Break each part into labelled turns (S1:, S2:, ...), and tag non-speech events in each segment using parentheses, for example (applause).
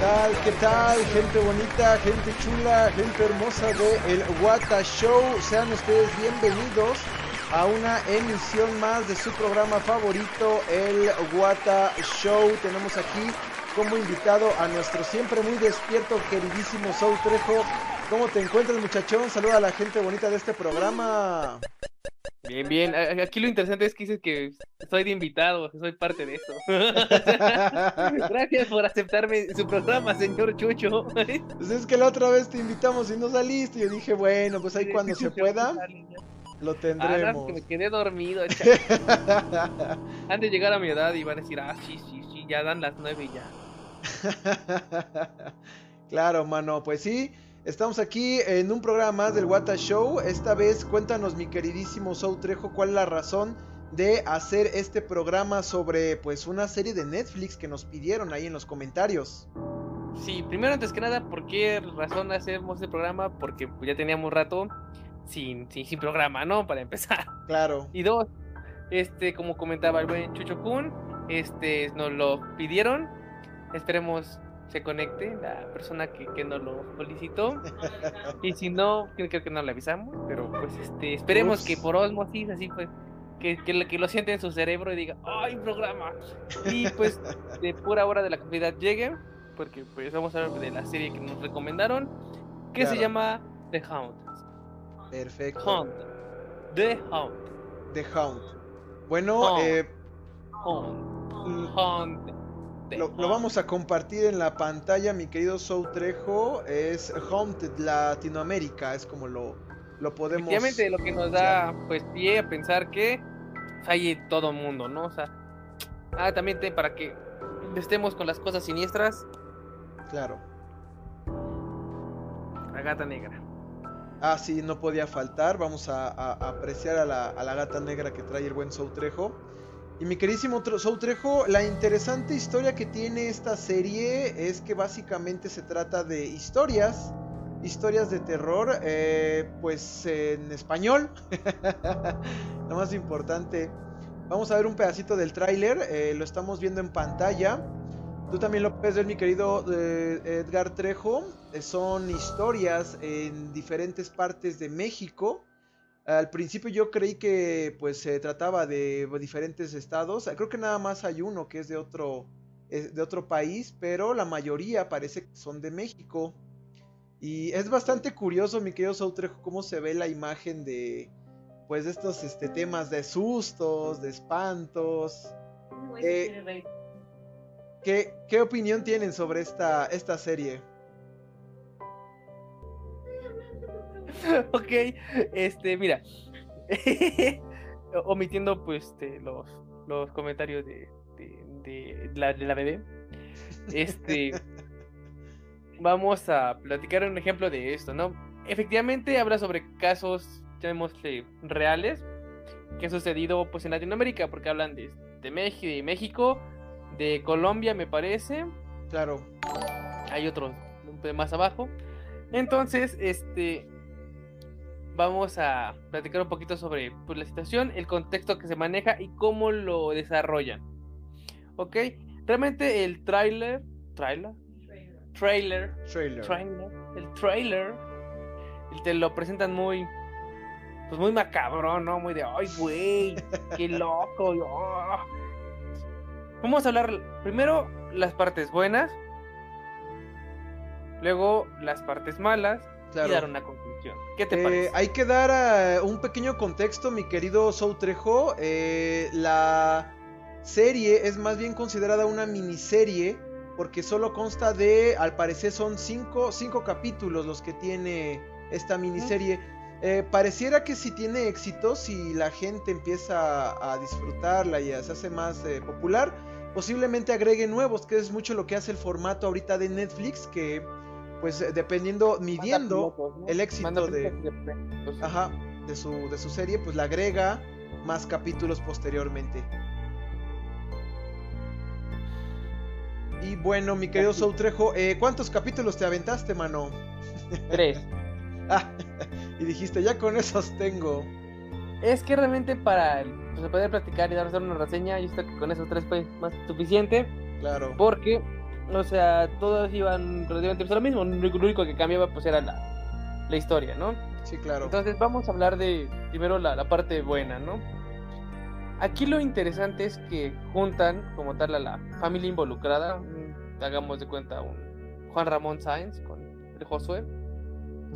S1: tal? ¿Qué tal? Gente bonita, gente chula, gente hermosa de el Wata Show. Sean ustedes bienvenidos a una emisión más de su programa favorito, el Wata Show. Tenemos aquí como invitado a nuestro siempre muy despierto, queridísimo Soul Trejo. ¿Cómo te encuentras, muchachón? Saluda a la gente bonita de este programa.
S2: Bien, bien. Aquí lo interesante es que dices que soy de invitado, soy parte de eso. (laughs) Gracias por aceptarme su programa, señor Chucho.
S1: Pues es que la otra vez te invitamos y no saliste. Yo dije, bueno, pues ahí cuando se pueda, lo
S2: Ah,
S1: tendremos.
S2: no, que me quedé dormido. (laughs) Han de llegar a mi edad y van a decir, ah, sí, sí, sí, ya dan las nueve y ya. (laughs)
S1: claro, mano, pues sí. Estamos aquí en un programa más del Wata Show. Esta vez cuéntanos, mi queridísimo Sou Trejo, cuál es la razón de hacer este programa sobre pues una serie de Netflix que nos pidieron ahí en los comentarios.
S2: Sí, primero antes que nada, ¿por qué razón hacemos este programa? Porque pues, ya teníamos rato sin, sin, sin programa, ¿no? Para empezar. (laughs)
S1: Claro.
S2: Y dos, este, como comentaba el buen Chucho Kun, este, nos lo pidieron. Esperemos se conecte la persona que, que nos lo solicitó. (laughs) y si no, creo que no le avisamos, pero pues este, esperemos
S1: Ups.
S2: que por osmosis, así pues, que, que, lo- que lo siente en su cerebro y diga, ¡ay, programa! Y pues de pura hora de la comunidad llegue, porque pues vamos a hablar de la serie que nos recomendaron, que se llama The Hound.
S1: Perfecto.
S2: Hound. The Hound.
S1: The Hound. Bueno,
S2: Hound.
S1: eh,
S2: Hound.
S1: Mm.
S2: Hound.
S1: Lo, vamos a compartir en la pantalla, mi querido Sou Trejo. Es Haunted Latinoamérica, es como lo, lo podemos...
S2: Efectivamente, lo que nos da pues pie a pensar que hay todo mundo, ¿no? O sea, ah, también te- para que estemos con las cosas siniestras,
S1: Claro.
S2: la gata negra.
S1: Ah, sí, no podía faltar. Vamos a, a- a apreciar a la, a la gata negra que trae el buen Sou Trejo. Y mi queridísimo Tro- Sou Trejo, la interesante historia que tiene esta serie es que básicamente se trata de historias, historias de terror, eh, pues en español. (laughs) lo más importante. Vamos a ver un pedacito del tráiler, eh, lo estamos viendo en pantalla. Tú también lo puedes ver, mi querido eh, Edgar Trejo. Son historias en diferentes partes de México. Al principio yo creí que pues se trataba de diferentes estados. Creo que nada más hay uno que es de otro, de otro país, pero la mayoría parece que son de México. Y es bastante curioso, mi querido Sautrejo, cómo se ve la imagen de pues de estos este, temas de sustos, de espantos. Eh, ¿Qué, qué opinión tienen sobre esta, esta serie? (laughs)
S2: ok, este, mira, (laughs) omitiendo pues este, los, los comentarios de, de, de la, de la bebé, este, (laughs) vamos a platicar un ejemplo de esto, ¿no? Efectivamente habla sobre casos, llamémosle, reales, que han sucedido pues en Latinoamérica, porque hablan de, de, México, de México, de Colombia me parece,
S1: Claro,
S2: hay otros más abajo. Entonces, este vamos a platicar un poquito sobre pues, la situación, el contexto que se maneja y cómo lo desarrollan. ¿Ok? Realmente el tráiler, tráiler, trailer,
S1: trailer.
S2: trailer, el trailer, te lo presentan muy, pues muy macabro, ¿no? Muy de, ay, güey, qué (laughs) loco. oh". Vamos a hablar primero las partes buenas, luego las partes malas
S1: Claro.
S2: y dar una conclusión. ¿Qué te
S1: Eh,
S2: parece?
S1: hay que dar eh, un pequeño contexto, mi querido Sou Trejo. Eh, la serie es más bien considerada una miniserie porque solo consta de, al parecer son cinco, cinco capítulos los que tiene esta miniserie. Eh, pareciera que si tiene éxito, si la gente empieza a, a disfrutarla y se hace más eh, popular, posiblemente agregue nuevos, que es mucho lo que hace el formato ahorita de Netflix, que pues eh, dependiendo, midiendo
S2: Manda pilotos, ¿no?
S1: el éxito de-
S2: pues,
S1: ajá, de su, de su serie, pues le agrega más capítulos posteriormente. Y bueno, mi querido Sou Trejo, eh, ¿cuántos capítulos te aventaste, mano?
S2: Tres. (laughs)
S1: Ah, y dijiste, ya con esos tengo.
S2: Es que realmente para pues, poder platicar y dar una reseña, yo creo que con esos tres fue más suficiente.
S1: Claro.
S2: Porque O sea, todos iban relativamente pues, lo mismo. Lo único que cambiaba pues era la, la historia, ¿no?
S1: Sí, claro.
S2: Entonces vamos a hablar de primero la, la parte buena, ¿no? Aquí lo interesante es que juntan como tal a la familia involucrada, hagamos de cuenta un Juan Ramón Sáenz con el Josué,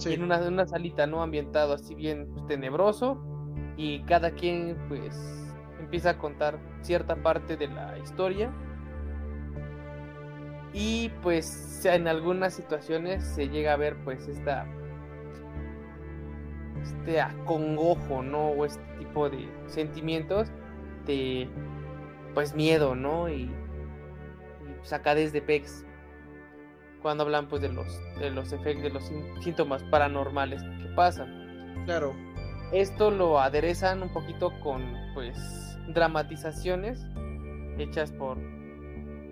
S2: en una, una, salita no ambientado así bien pues, tenebroso y cada quien pues empieza a contar cierta parte de la historia y pues en algunas situaciones se llega a ver pues esta este acongojo no o este tipo de sentimientos de pues miedo no y, y de pex cuando hablan pues de los de los efectos de los síntomas paranormales que pasan.
S1: Claro.
S2: Esto lo aderezan un poquito con pues dramatizaciones hechas por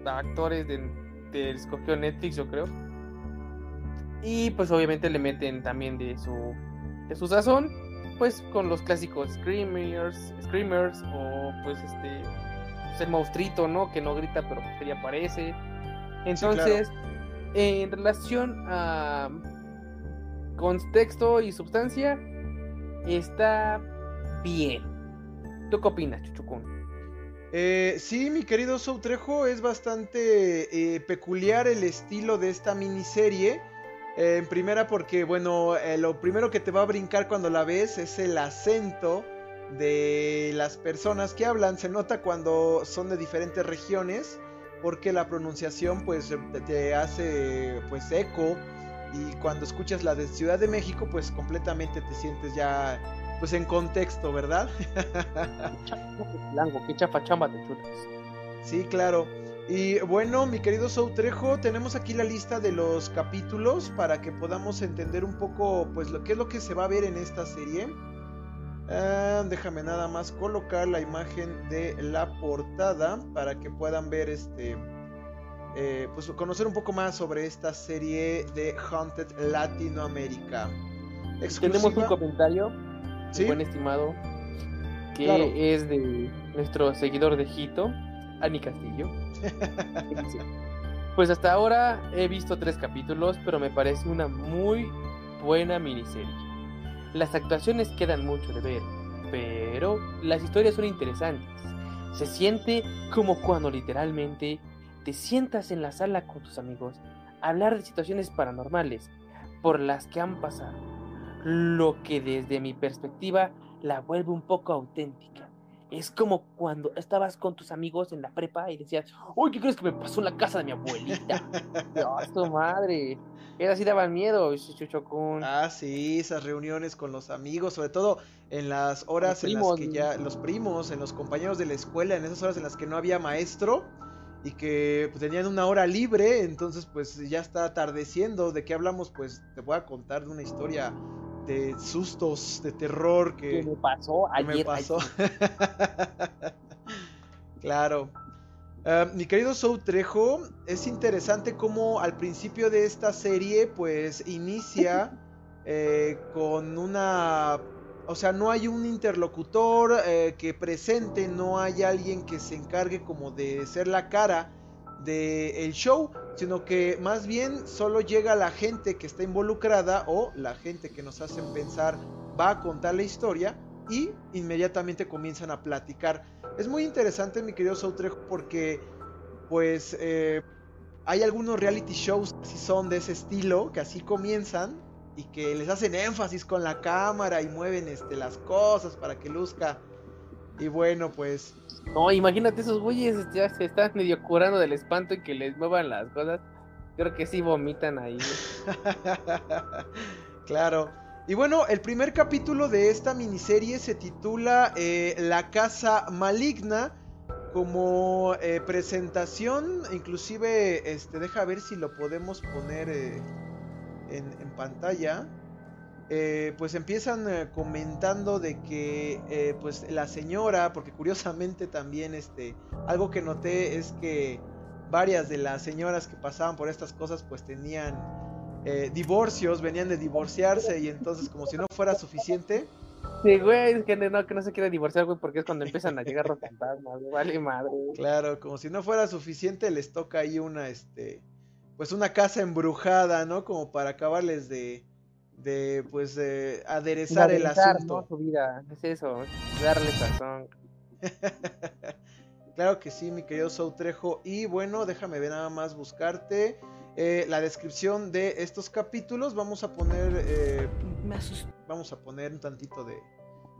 S2: actores de, de escogió Netflix yo creo y pues obviamente le meten también de su de su sazón pues con los clásicos screamers screamers o pues este pues, el monstruito no que no grita pero que ya aparece entonces en relación a contexto y sustancia, está bien. ¿Tú qué opinas, Chuchucún?
S1: Eh, sí, mi querido Soutrejo, es bastante eh, peculiar el estilo de esta miniserie. Eh, en primera porque, bueno, eh, lo primero que te va a brincar cuando la ves es el acento de las personas que hablan. Se nota cuando son de diferentes regiones porque la pronunciación pues te hace pues eco y cuando escuchas la de Ciudad de México pues completamente te sientes ya pues en contexto, ¿verdad? (laughs)
S2: qué te chutas.
S1: Sí, claro. Y bueno, mi querido Soutrejo, tenemos aquí la lista de los capítulos para que podamos entender un poco pues lo que es lo que se va a ver en esta serie. Ah, déjame nada más colocar la imagen de la portada para que puedan ver este. Eh, pues conocer un poco más sobre esta serie de Haunted Latinoamérica.
S2: Tenemos un comentario, buen estimado, que es de nuestro seguidor de Hito, Ani Castillo. (laughs) pues hasta ahora he visto tres capítulos, pero me parece una muy buena miniserie. Las actuaciones quedan mucho de ver, pero las historias son interesantes. Se siente como cuando literalmente te sientas en la sala con tus amigos a hablar de situaciones paranormales por las que han pasado, lo que desde mi perspectiva la vuelve un poco auténtica. Es como cuando estabas con tus amigos en la prepa y decías, uy, ¿qué crees que me pasó en la casa de mi abuelita? Dios, tu madre. Era así daban miedo, Chuchocún.
S1: Ah, sí, esas reuniones con los amigos, sobre todo en las horas en las que ya, los primos, en los compañeros de la escuela, en esas horas en las que no había maestro y que pues, tenían una hora libre, entonces pues ya está atardeciendo. ¿De qué hablamos? Pues te voy a contar de una historia de sustos, de terror que,
S2: me pasó ayer.
S1: me pasó. (laughs) claro. Ah, mi querido Sou Trejo, es interesante cómo al principio de esta serie, pues inicia (laughs) eh, con una. O sea, no hay un interlocutor eh, que presente, no hay alguien que se encargue como de ser la cara del show, sino que más bien solo llega la gente que está involucrada o la gente que nos hacen pensar va a contar la historia y inmediatamente comienzan a platicar. Es muy interesante, mi querido Soutrejo, porque pues eh, hay algunos reality shows que son de ese estilo, que así comienzan y que les hacen énfasis con la cámara y mueven este, las cosas para que luzca. Y bueno, pues...
S2: No, imagínate esos güeyes ya se están medio curando del espanto y que les muevan las cosas. Creo que sí vomitan ahí. (laughs)
S1: claro. Y bueno, el primer capítulo de esta miniserie se titula eh, La Casa Maligna. Como eh, presentación, inclusive, este, deja ver si lo podemos poner eh, en, pantalla. Pues empiezan comentando de que pues la señora, porque curiosamente también este, algo que noté es que varias de las señoras que pasaban por estas cosas pues tenían eh, divorcios, venían de divorciarse y entonces como si no fuera suficiente,
S2: Sí, güey, es que no, que no se quiere divorciar, güey, porque es cuando empiezan a llegar los fantasmas, vale madre.
S1: Claro, como si no fuera suficiente, les toca ahí una, este, pues una casa embrujada, ¿no? Como para acabarles de, de pues, de aderezar el asunto.
S2: ¿no? Su vida, es eso, darle sazón. (laughs)
S1: claro que sí, mi querido Soutrejo. Y bueno, déjame ver nada más buscarte. Eh, la descripción de estos capítulos. Vamos a poner. Eh, vamos a poner un tantito de,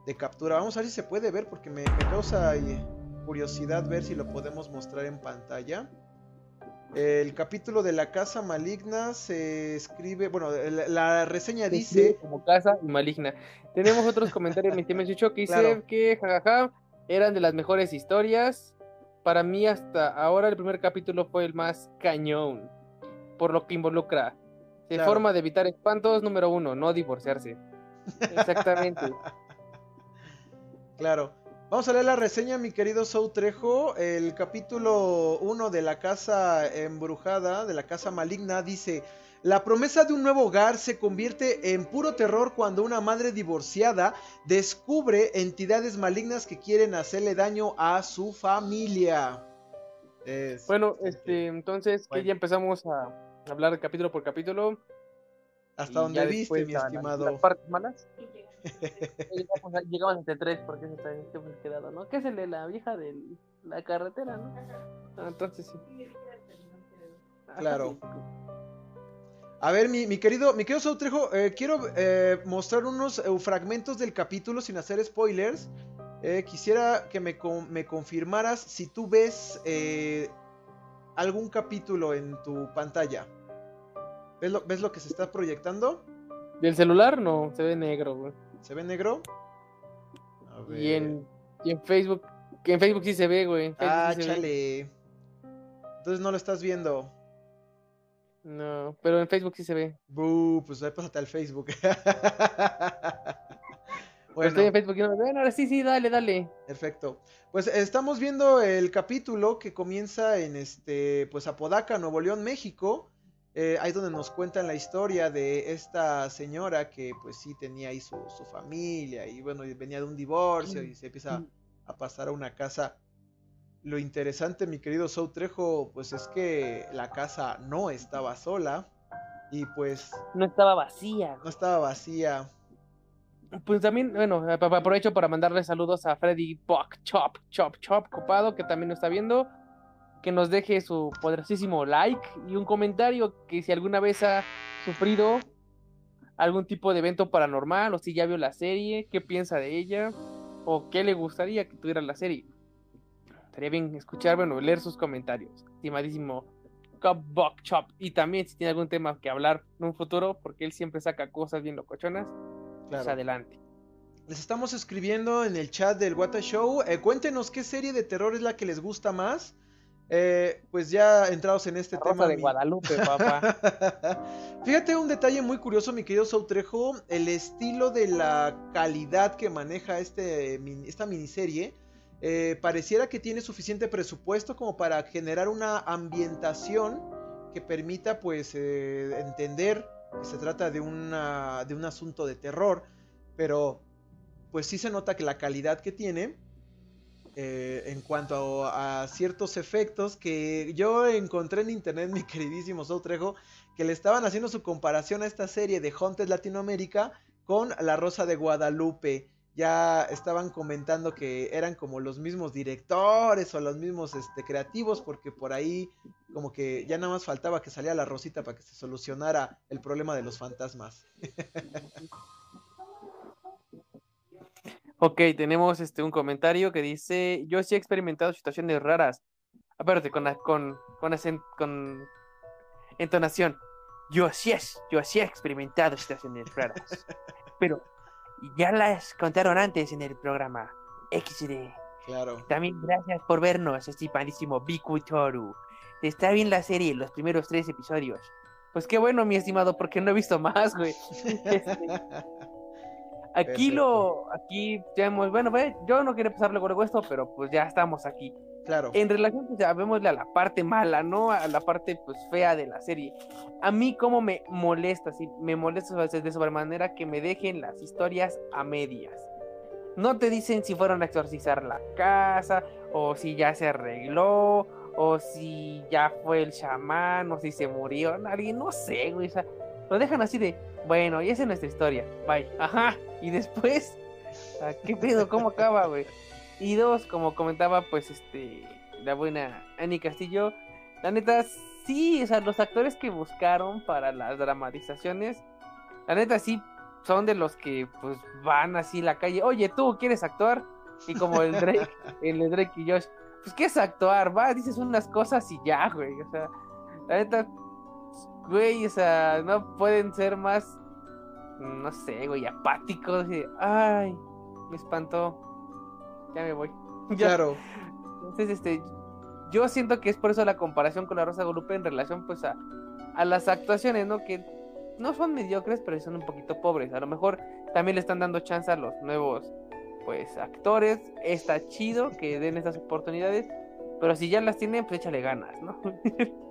S1: de, captura. Vamos a ver si se puede ver porque me, causa eh, curiosidad ver si lo podemos mostrar en pantalla. El capítulo de la casa maligna se escribe, bueno, la, reseña dice...
S2: Como casa maligna. Tenemos otros comentarios, mi tío que dice que jajaja, eran de las mejores historias. Para mí hasta ahora el primer capítulo fue el más cañón por lo que involucra. De forma de evitar espantos, número uno, no divorciarse. Exactamente. (laughs)
S1: claro. Vamos a leer la reseña, mi querido Sou Trejo. El capítulo 1 de la casa embrujada, de la casa maligna, dice: La promesa de un nuevo hogar se convierte en puro terror cuando una madre divorciada descubre entidades malignas que quieren hacerle daño a su familia.
S2: bueno, este, entonces que ya empezamos a hablar capítulo por capítulo.
S1: Hasta donde viste, mi estimado.
S2: Las partes malas. Llegamos, hasta el 3 porque se está quedado, ¿no? ¿Qué es el de la vieja de la carretera, no? Ah, entonces sí.
S1: Claro. A ver, mi, mi, querido, mi querido Sautrejo, eh, quiero eh, mostrar unos eh, fragmentos del capítulo sin hacer spoilers. quisiera que me, me, confirmaras si tú ves algún capítulo en tu pantalla. ¿Ves lo, ¿Ves lo que se está proyectando?
S2: Del celular no, se ve negro, güey.
S1: ¿Se ve negro?
S2: A ver. Y en, y en Facebook, que en Facebook sí se ve, güey.
S1: Ah, chale. Entonces no lo estás viendo.
S2: No, pero en Facebook sí se ve.
S1: Buh, pues ahí pásate al Facebook. (laughs)
S2: bueno. Estoy en Facebook y no me ven. Ahora sí, sí, dale, dale.
S1: Perfecto. Pues estamos viendo el capítulo que comienza en este, pues Apodaca, Nuevo León, México. Eh, ahí donde nos cuentan la historia de esta señora que pues sí tenía ahí su, familia y bueno, venía de un divorcio y se empieza a pasar a una casa. Lo interesante, mi querido Sou Trejo, pues es que la casa no estaba sola y pues...
S2: No estaba vacía.
S1: No estaba vacía.
S2: Pues también, bueno, aprovecho para mandarle saludos a Freddy Buck Chop, Chop, Chop, copado, que también nos está viendo que nos deje su poderosísimo like y un comentario que si alguna vez ha sufrido algún tipo de evento paranormal o si ya vio la serie, qué piensa de ella o qué le gustaría que tuviera la serie. Estaría bien escuchar, bueno, leer sus comentarios. Estimadísimo Buck Chop. Y también si tiene algún tema que hablar en un futuro, porque él siempre saca cosas bien locochonas, pues adelante.
S1: Les estamos escribiendo en el chat del Wata Show. Eh, cuéntenos qué serie de terror es la que les gusta más. Eh, pues ya entrados en este tema.
S2: de Guadalupe, (laughs) papá.
S1: Fíjate un detalle muy curioso, mi querido Soutrejo. El estilo de la calidad que maneja este, esta miniserie. Eh, pareciera que tiene suficiente presupuesto como para generar una ambientación que permita pues eh, entender que se trata de, una, de un asunto de terror. Pero pues sí se nota que la calidad que tiene eh, en cuanto a, ciertos efectos que yo encontré en internet, (laughs) mi queridísimo Soutrejo, que le estaban haciendo su comparación a esta serie de Haunted Latinoamérica con La Rosa de Guadalupe. Ya estaban comentando que eran como los mismos directores o los mismos este, creativos, porque por ahí como que ya nada más faltaba que saliera la Rosita para que se solucionara el problema de los fantasmas. (laughs)
S2: Ok, tenemos este un comentario que dice, yo sí he experimentado situaciones raras. Aparte, con, con, con, con entonación. Yo sí, es, yo sí he experimentado situaciones raras. (laughs) Pero ya las contaron antes en el programa XD.
S1: Claro.
S2: También gracias por vernos, estimadísimo Biku Toru. Está bien la serie, los primeros tres episodios. Pues qué bueno, mi estimado, porque no he visto más, güey. (laughs) Aquí lo, aquí ya hemos, bueno, ve, yo no quería pasar luego esto, pero pues ya estamos aquí.
S1: Claro.
S2: En relación, pues ya vémosle a la parte mala, ¿no? A la parte, pues, fea de la serie. A mí, como me molesta, sí, me molesta de sobremanera que me dejen las historias a medias. No te dicen si fueron a exorcizar la casa, o si ya se arregló, o si ya fue el chamán, o si se murió alguien, no sé, güey. O sea, lo dejan así de, bueno, y esa es nuestra historia, bye. Ajá, y después, (laughs) ¿qué pedo? ¿Cómo acaba, güey? Y dos, como comentaba, pues, este, la buena Annie Castillo, la neta, sí, o sea, los actores que buscaron para las dramatizaciones, la neta, sí, son de los que, pues, van así la calle, oye, tú, ¿quieres actuar? Y como el Drake, (laughs) el Drake y Josh, pues, ¿qué es actuar? Va, dices unas cosas y ya, güey, o sea, la neta, güey, o sea, no pueden ser más, no sé, güey, apáticos. Y, ay, me espantó. Ya me voy. (laughs)
S1: Claro.
S2: Entonces, este, yo siento que es por eso la comparación con la Rosa Golupe en relación, pues, a, a las actuaciones, ¿no? Que no son mediocres, pero son un poquito pobres. A lo mejor también le están dando chance a los nuevos, pues, actores. Está chido que den estas oportunidades, pero si ya las tienen, pues échale ganas, ¿no? (laughs)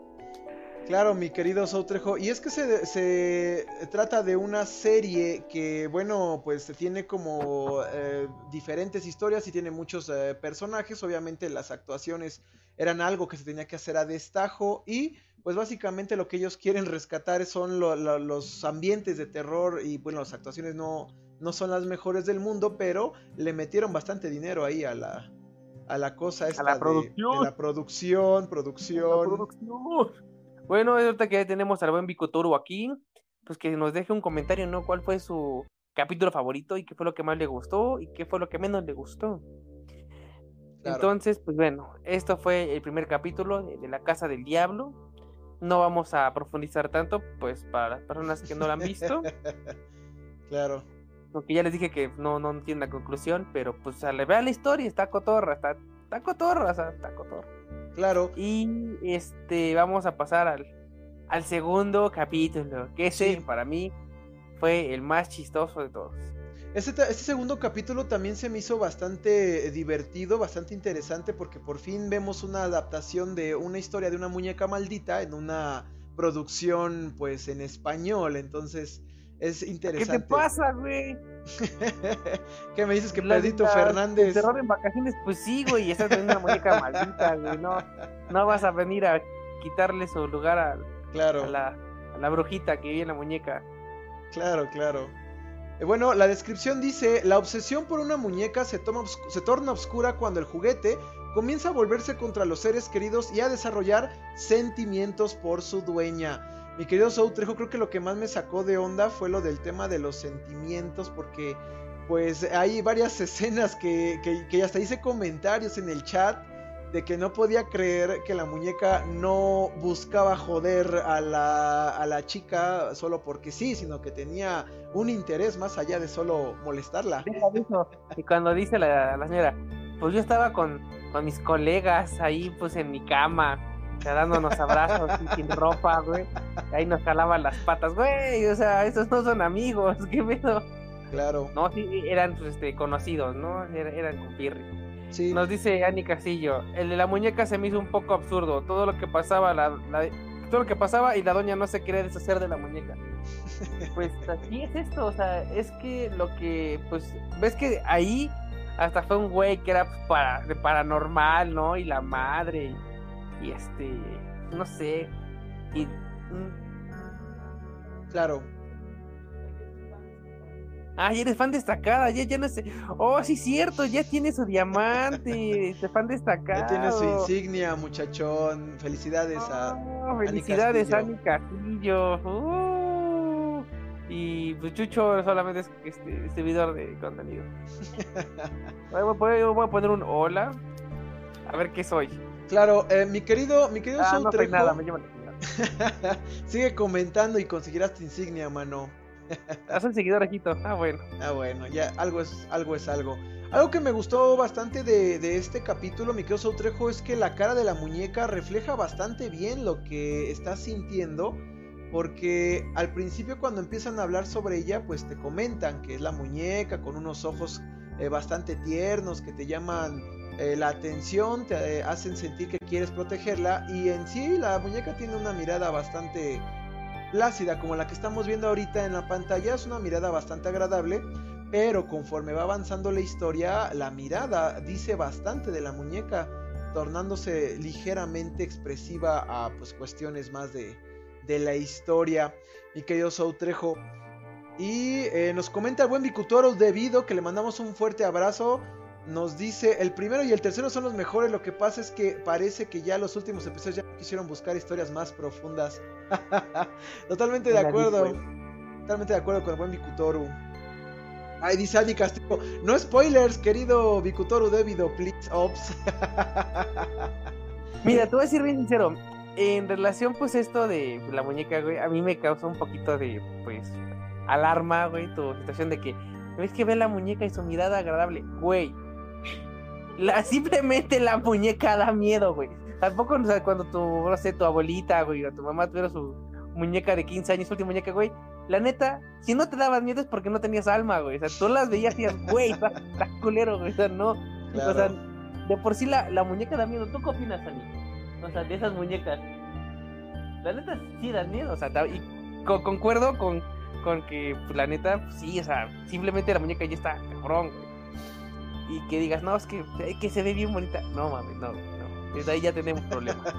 S1: Claro, mi querido Soutrejo. Y es que se, se, trata de una serie que, bueno, pues tiene como eh, diferentes historias y tiene muchos eh, personajes. Obviamente las actuaciones eran algo que se tenía que hacer a destajo y pues básicamente lo que ellos quieren rescatar son los ambientes de terror y bueno, las actuaciones no, no son las mejores del mundo, pero le metieron bastante dinero ahí a la, a la cosa esta
S2: a la producción.
S1: De, la producción, producción. La
S2: producción. Bueno, ahorita que ya tenemos al buen Vicotoro aquí, pues que nos deje un comentario, ¿no? ¿Cuál fue su capítulo favorito y qué fue lo que más le gustó y qué fue lo que menos le gustó? Entonces, pues bueno, esto fue el primer capítulo de, La Casa del Diablo. No vamos a profundizar tanto, pues para las personas que no lo han visto. (laughs)
S1: claro.
S2: Porque ya les dije que no, no tiene la conclusión, pero pues a le vean la historia, está cotorra, está, está cotorra, está cotorra.
S1: Claro.
S2: Y este, vamos a pasar al, al segundo capítulo, que ese para mí fue el más chistoso de todos.
S1: Este, este, segundo capítulo también se me hizo bastante divertido, bastante interesante, porque por fin vemos una adaptación de una historia de una muñeca maldita en una producción, pues, en español. Entonces, es interesante.
S2: ¿Qué te pasa, güey? (laughs)
S1: ¿Qué me dices que Pedrito Fernández?
S2: terror en vacaciones, pues sí, güey, esa es una muñeca (laughs) maldita, güey. No, no vas a venir a quitarle su lugar a,
S1: claro.
S2: a, la, a la brujita que vive en la muñeca.
S1: Claro, claro. Eh, bueno, la descripción dice, la obsesión por una muñeca se, toma, se torna oscura cuando el juguete comienza a volverse contra los seres queridos y a desarrollar sentimientos por su dueña. Mi querido Soutrejo, creo que lo que más me sacó de onda fue lo del tema de los sentimientos, porque pues hay varias (laughs) escenas que, que, hasta hice comentarios en el chat de que no podía creer que la muñeca no buscaba joder a la, a la chica solo porque sí, sino que tenía un interés más allá de solo molestarla.
S2: Y cuando dice la, la señora, pues yo estaba con, con mis colegas ahí pues en mi cama dándonos abrazos y sin ropa, güey. Ahí nos jalaban las patas, güey. O sea, esos no son amigos, (laughs) qué pedo.
S1: Claro.
S2: No, sí, eran pues, este, conocidos, ¿no? eran compirri. Sí. Nos dice Ani Castillo, el de la muñeca se me hizo un poco absurdo. Todo lo que pasaba, la, todo lo que pasaba y la doña no se quería deshacer de la muñeca. (laughs) Pues así es esto, o sea, es que lo que, pues, ves que ahí hasta fue un güey que era pues, para, de paranormal, ¿no? Y la madre. Y este, no sé. Y. Mm.
S1: Claro.
S2: Ah, ya eres fan destacada, ya, ya no sé. Oh, sí, cierto, ya tiene su diamante, (laughs) este fan destacado.
S1: Ya tiene su insignia, muchachón. Felicidades a.
S2: Oh, felicidades a mi Castillo. Uh, y pues Chucho solamente es este, servidor de contenido. (laughs) voy, a poner un hola. A ver qué soy.
S1: Claro, eh, mi querido, mi querido
S2: ah, no nada, me (laughs)
S1: Sigue comentando y conseguirás tu insignia, mano.
S2: Haz un seguidor, Ajito. Ah, bueno.
S1: Ah, bueno, ya algo es algo. Es algo. Algo que me gustó bastante de, de este capítulo, mi querido Soutrejo, es que la cara de la muñeca refleja bastante bien lo que estás sintiendo. Porque al principio cuando empiezan a hablar sobre ella, pues te comentan que es la muñeca con unos ojos eh, bastante tiernos que te llaman eh, la atención, te eh, hacen sentir que quieres protegerla y en sí la muñeca tiene una mirada bastante plácida como la que estamos viendo ahorita en la pantalla, es una mirada bastante agradable, pero conforme va avanzando la historia, la mirada dice bastante de la muñeca, tornándose ligeramente expresiva a pues, cuestiones más de, de la historia. Mi querido Soutrejo. Y eh, nos comenta el buen Bicutoro debido que le mandamos un fuerte abrazo. Nos dice, el primero y el tercero son los mejores, lo que pasa es que parece que ya los últimos episodios ya quisieron buscar historias más profundas. (laughs) Totalmente de acuerdo. Totalmente de acuerdo con el buen Bikutoru. Ay, dice Andy Castillo, no spoilers, querido Bikutoru debido, please, ops. (laughs)
S2: Mira, te voy a decir bien sincero, en relación pues esto de la muñeca, güey, a mí me causa un poquito de, pues, alarma, güey, tu situación de que, ves que ve la muñeca y su mirada agradable, güey. La, simplemente la muñeca da miedo, güey. Tampoco, o sea, cuando tu, no sé, tu abuelita, güey, o tu mamá tuviera su muñeca de 15 años, su última muñeca, güey, la neta, si no te dabas miedo es porque no tenías alma, güey. O sea, tú las veías y decías, (laughs) güey, está, culero, güey. O sea, no. O sea, de por sí la, la muñeca da miedo. ¿Tú qué opinas, Ani? O sea, de esas muñecas. La neta sí dan miedo, o sea, y concuerdo con, con que, pues, la neta, pues, sí, o sea, simplemente la muñeca ya está cabrón, Y que digas, no, es que, que se ve bien bonita. No, mames, no, no. Desde ahí ya tenemos problemas.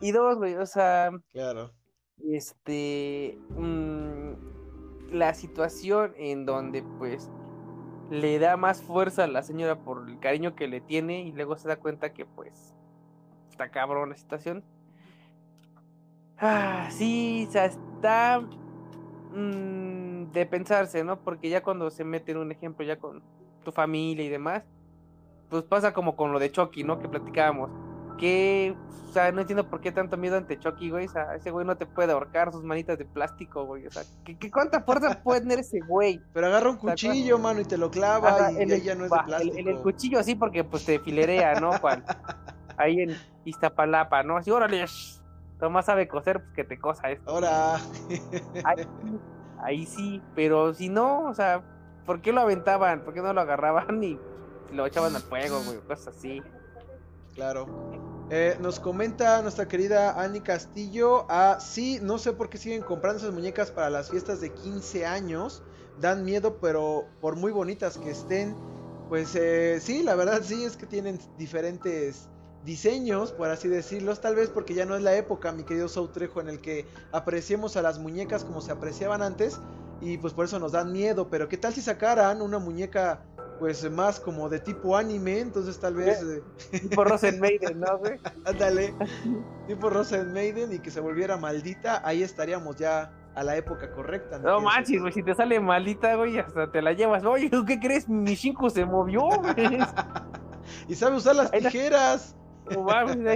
S2: y dos, güey, o sea.
S1: Claro.
S2: Este. Mmm, la situación en donde, pues, le da más fuerza a la señora por el cariño que le tiene y luego se da cuenta que, pues, está cabrón la situación. Ah, sí, o sea, está mmm, de pensarse, ¿no? Porque ya cuando se mete en un ejemplo ya con tu familia y demás, pues pasa como con lo de Chucky, ¿no? Que platicábamos. Que, o sea, no entiendo por qué tanto miedo ante Chucky, güey. O sea, ese güey no te puede ahorcar sus manitas de plástico, güey. O sea, ¿qué, cuánta fuerza (laughs) puede tener ese güey?
S1: Pero agarra un cuchillo, mano, y te lo clava y ella no es de plástico.
S2: El, el, cuchillo así porque pues te filerea, ¿no? Juan? (laughs) Ahí en Iztapalapa, ¿no? Así, órale, Tomás sabe coser, pues que te cosa esto.
S1: Ahora.
S2: ahí, sí, pero si no, o sea, ¿por qué lo aventaban? ¿Por qué no lo agarraban y lo echaban al fuego? Cosas así.
S1: Claro. Eh, nos comenta nuestra querida Annie Castillo. Ah, sí, no sé por qué siguen comprando esas muñecas para las fiestas de 15 años. Dan miedo, pero por muy bonitas que estén, pues eh, sí, la verdad sí es que tienen diferentes diseños, por así decirlos, tal vez porque ya no es la época, mi querido Soutrejo, en el que apreciemos a las muñecas como se apreciaban antes y pues por eso nos dan miedo, pero qué tal si sacaran una muñeca pues más como de tipo anime, entonces tal vez...
S2: Eh, tipo Rosen (laughs) Maiden, ¿no, güey?
S1: Ándale, (laughs) tipo Rosen Maiden y que se volviera maldita, ahí estaríamos ya a la época correcta.
S2: No manches, güey, si te sale maldita, güey, hasta te la llevas. Oye, ¿qué crees? Mi Shinku se movió, güey. (laughs)
S1: y sabe usar las tijeras.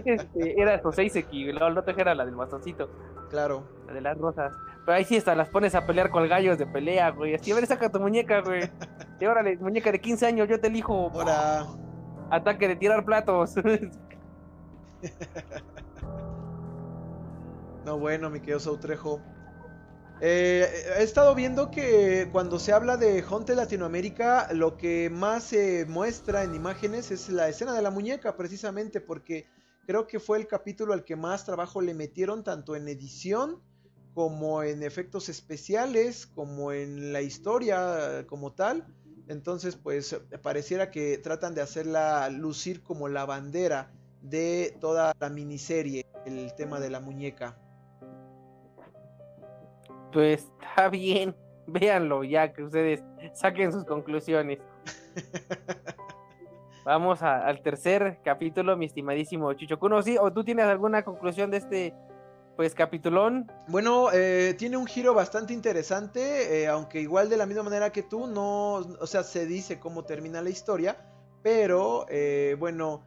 S2: Este, era Joseiseki, la otra era la del bastoncito.
S1: Claro.
S2: La de las rosas. Pero ahí sí hasta las pones a pelear con gallos de pelea, güey. Así, a ver, saca tu muñeca, güey. Y órale, muñeca de 15 años, yo te elijo.
S1: Ahora.
S2: Ataque de tirar platos. (laughs)
S1: no, bueno, mi querido Sautrejo. Eh, he estado viendo que cuando se habla de Honte Latinoamérica, lo que más se muestra en imágenes es la escena de la muñeca, precisamente porque creo que fue el capítulo al que más trabajo le metieron, tanto en edición como en efectos especiales, como en la historia como tal. Entonces, pues pareciera que tratan de hacerla lucir como la bandera de toda la miniserie, el tema de la muñeca.
S2: Pues está bien, (laughs) véanlo ya que ustedes saquen sus conclusiones. (laughs) Vamos al tercer capítulo, mi estimadísimo Chucho Kuno. ¿Sí? ¿O tú tienes alguna conclusión de este pues capitulón?
S1: Bueno, eh, tiene un giro bastante interesante, eh, aunque igual de la misma manera que tú, no, o sea, se dice cómo termina la historia, pero eh, bueno,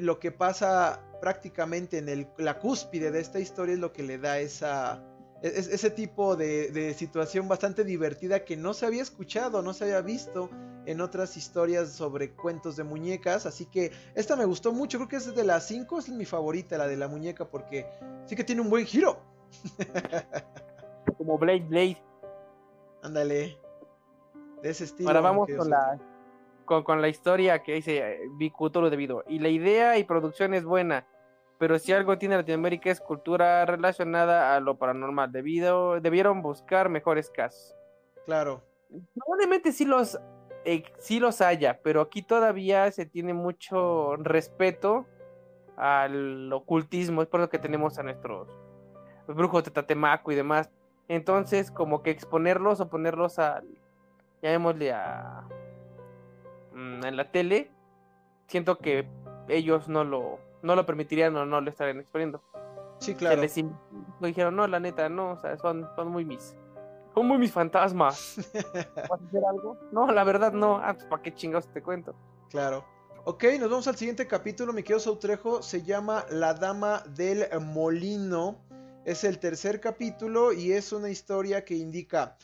S1: lo que pasa prácticamente en el, la cúspide de esta historia es lo que le da esa es, ese tipo de, situación bastante divertida que no se había escuchado, no se había visto en otras historias sobre cuentos de muñecas. Así que esta me gustó mucho, creo que es de las 5, es mi favorita, la de la muñeca, porque sí que tiene un buen giro.
S2: Como Blade Blade.
S1: Ándale. De ese estilo.
S2: Ahora vamos con la, con, la historia que dice eh, Bicutoro debido. Y la idea y producción es buena pero si algo tiene Latinoamérica es cultura relacionada a lo paranormal. Debido, debieron buscar mejores casos.
S1: Claro.
S2: probablemente sí los, eh, sí los haya, pero aquí todavía se tiene mucho respeto al ocultismo, es por lo que tenemos a nuestros brujos de Tatemaco y demás. Entonces, como que exponerlos o ponerlos al, llamémosle a, mm, en la tele, siento que ellos no lo, no lo permitirían o no lo estarían exponiendo.
S1: Sí, claro.
S2: Les dijeron, no, la neta, no, o sea, son, son muy mis, son muy mis fantasmas. (laughs) ¿Vas a hacer algo? No, la verdad no, ah, pues para qué chingados te cuento.
S1: Claro. Ok, nos vamos al siguiente capítulo, mi querido Sautrejo, se llama La Dama del Molino. Es el tercer capítulo y es una historia que indica...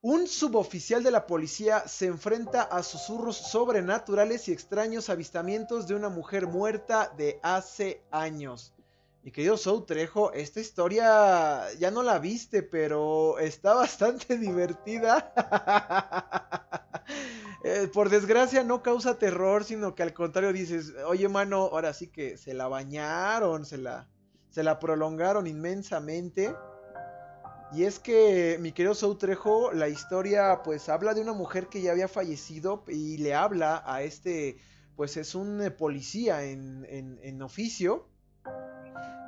S1: Un suboficial de la policía se enfrenta a susurros sobrenaturales y extraños avistamientos de una mujer muerta de hace años. Mi querido Sou Trejo, esta historia ya no la viste, pero está (laughs) bastante divertida. (laughs) Eh, por desgracia no causa terror, sino que al contrario dices, oye mano, ahora sí que se la bañaron, se la, se la prolongaron inmensamente. Y es que, mi querido Trejo, la historia pues habla de una mujer que ya había fallecido y le habla a este, pues es un eh, policía en, en, oficio.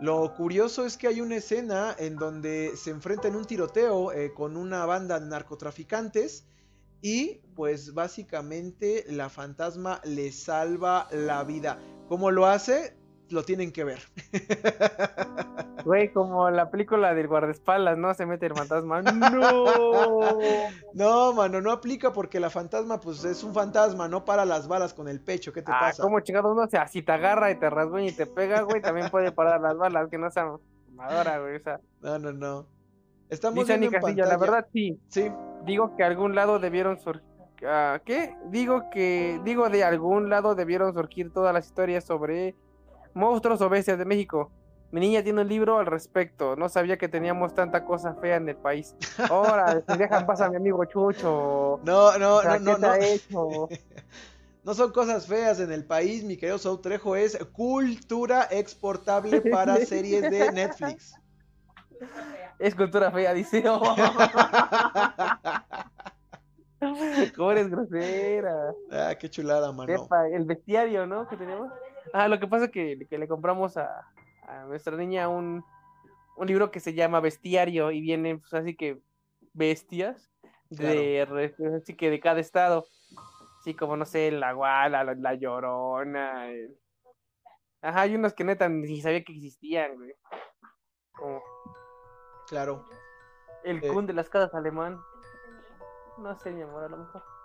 S1: Lo curioso es que hay una escena en donde se enfrenta en un tiroteo eh, con una banda de narcotraficantes y pues básicamente la fantasma le salva la vida. ¿Cómo lo hace? Lo tienen que ver. (laughs)
S2: Güey, como la película del guardaespaldas, ¿no? Se mete el fantasma. (laughs) ¡No!
S1: No, mano, no aplica porque la fantasma, pues es un fantasma, no para las balas con el pecho. ¿Qué te ah, pasa?
S2: como chingado uno, o sea, si te agarra y te rasguña y te pega, güey, también puede parar las balas, que no sea madora, güey. O sea.
S1: No, no, no. Estamos
S2: Dice en la verdad sí.
S1: Sí.
S2: Digo que algún lado debieron surgir. Ah, ¿Qué? Digo que. Digo de algún lado debieron surgir todas las historias sobre monstruos o bestias de México. Mi niña tiene un libro al respecto. No sabía que teníamos tanta cosa fea en el país. Ahora, si dejan pasar a mi amigo Chucho.
S1: No, no, no, no. No. Hecho? (laughs) no son cosas feas en el país, mi querido Sautrejo. Es cultura exportable para (laughs) series de Netflix.
S2: Es cultura fea, dice. (laughs) ¿Cómo eres grosera?
S1: Ah, qué chulada, mano.
S2: el bestiario, ¿no? Que tenemos. Ah, lo que pasa es que, que le compramos a, a nuestra niña un, un libro que se llama Bestiario y viene pues, así que bestias de así que de cada estado. Así como no sé la guala la, llorona ajá hay unos que neta ni sabía que existían güey.
S1: Claro.
S2: El eh... de las casas alemán. No sé mi amor a lo mejor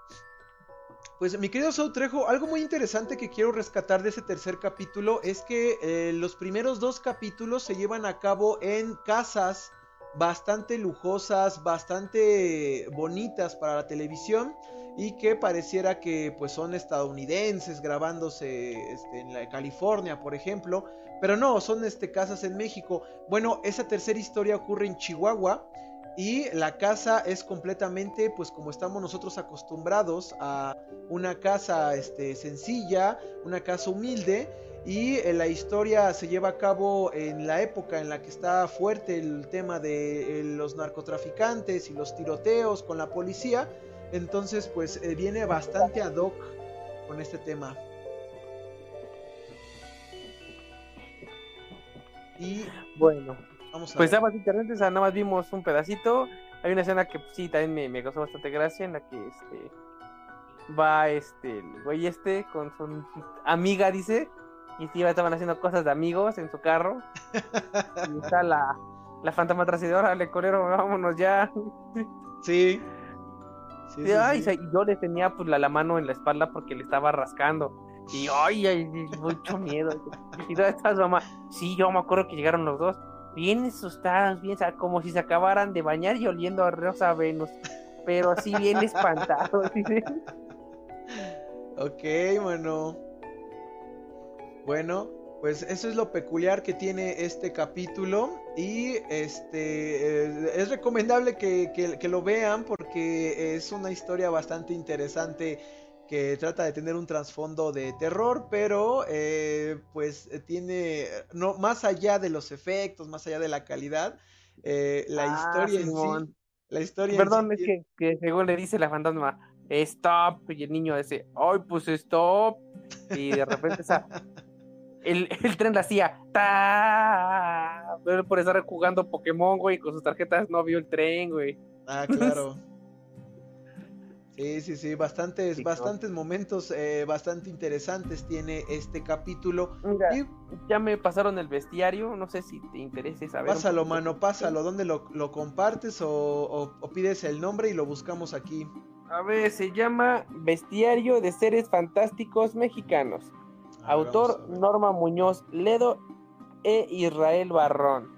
S1: pues mi querido Sautrejo, algo muy interesante que quiero rescatar de ese tercer capítulo es que eh, los primeros dos capítulos se llevan a cabo en casas bastante lujosas, bastante bonitas para la televisión y que pareciera que pues son estadounidenses grabándose este, en la California, por ejemplo, pero no, son este, casas en México. Bueno, esa tercera historia ocurre en Chihuahua y la casa es completamente, pues como estamos nosotros acostumbrados a una casa este, sencilla, una casa humilde. Y eh, la historia se lleva a cabo en la época en la que está fuerte el tema de eh, los narcotraficantes y los tiroteos con la policía. Entonces, pues eh, viene bastante ad hoc con este tema.
S2: Y bueno, pues nada más internet, o sea, nada más vimos un pedacito. Hay una escena que pues, sí también me, me causó bastante gracia en la que este va este el güey este con su amiga, dice, y sí, estaban haciendo cosas de amigos en su carro. (laughs) y está la, la fantasma tracidora, le colero, vámonos ya.
S1: Sí.
S2: Sí, Y yo le tenía pues la, la, mano en la espalda porque le estaba rascando. Y ay, ay, mucho miedo. Y todas estas mamá, sí, yo me acuerdo que llegaron los dos bien asustados, bien, como si se acabaran de bañar y oliendo a Rosa Venus, pero así bien (laughs) espantados.
S1: ok, bueno. Bueno, pues eso es lo peculiar que tiene este capítulo y este eh, es recomendable que, que lo vean porque es una historia bastante interesante que trata de tener un trasfondo de terror, pero eh, pues eh, tiene, no, más allá de los efectos, más allá de la calidad, eh, la ah, historia en sí La historia.
S2: Perdón, es que, que, según le dice la fantasma, stop, y el niño dice, ay, pues stop. Y de repente esa, (laughs) el, el, tren la hacía, ta, por estar jugando Pokémon, güey, con sus tarjetas no vio el tren, güey.
S1: Ah, claro. Sí, sí, sí, bastantes, bastantes momentos eh, bastante interesantes tiene este capítulo.
S2: Ya me pasaron el bestiario, no sé si te interesa saber.
S1: Pásalo, mano, pásalo. ¿Dónde lo, compartes o, pides el nombre y lo buscamos aquí?
S2: A ver, se llama Bestiario de Seres Fantásticos Mexicanos. Autor Norma Muñoz Ledo e Israel Barrón.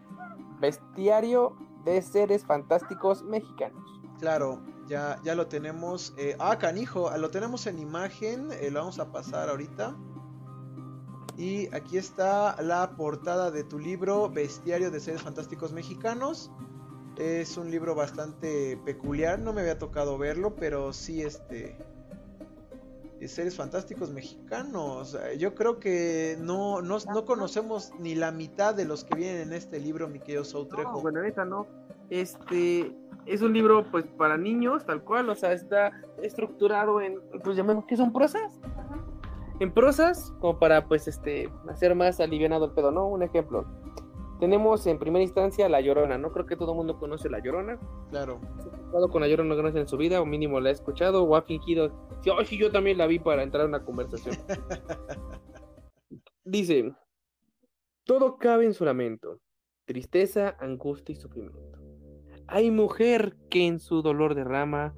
S2: Bestiario de Seres Fantásticos Mexicanos.
S1: Claro, ya, ya lo tenemos. Eh, ah, canijo, lo tenemos en imagen. Eh, lo vamos a pasar ahorita. Y aquí está la portada de tu libro, Bestiario de Seres Fantásticos Mexicanos. Es un libro bastante peculiar, no me había tocado verlo, pero sí este... Seres Fantásticos Mexicanos. Yo creo que no, no, no, conocemos ni la mitad de los que vienen en este libro, mi querido Soutrejo.
S2: No, bueno, esa no. Este, es un libro pues para niños, tal cual, o sea, está estructurado en, pues llamemos que son prosas. En prosas, como para pues este, hacer más alivianado el pedo, ¿no? Un ejemplo. Tenemos en primera instancia La Llorona, ¿no? Creo que todo el mundo conoce La Llorona.
S1: Claro.
S2: Ha con La Llorona no en su vida, o mínimo la ha escuchado, o ha fingido. Sí, sí, yo también la vi para entrar a una conversación. (laughs) Dice: Todo cabe en su lamento, tristeza, angustia y sufrimiento. Hay mujer que en su dolor derrama,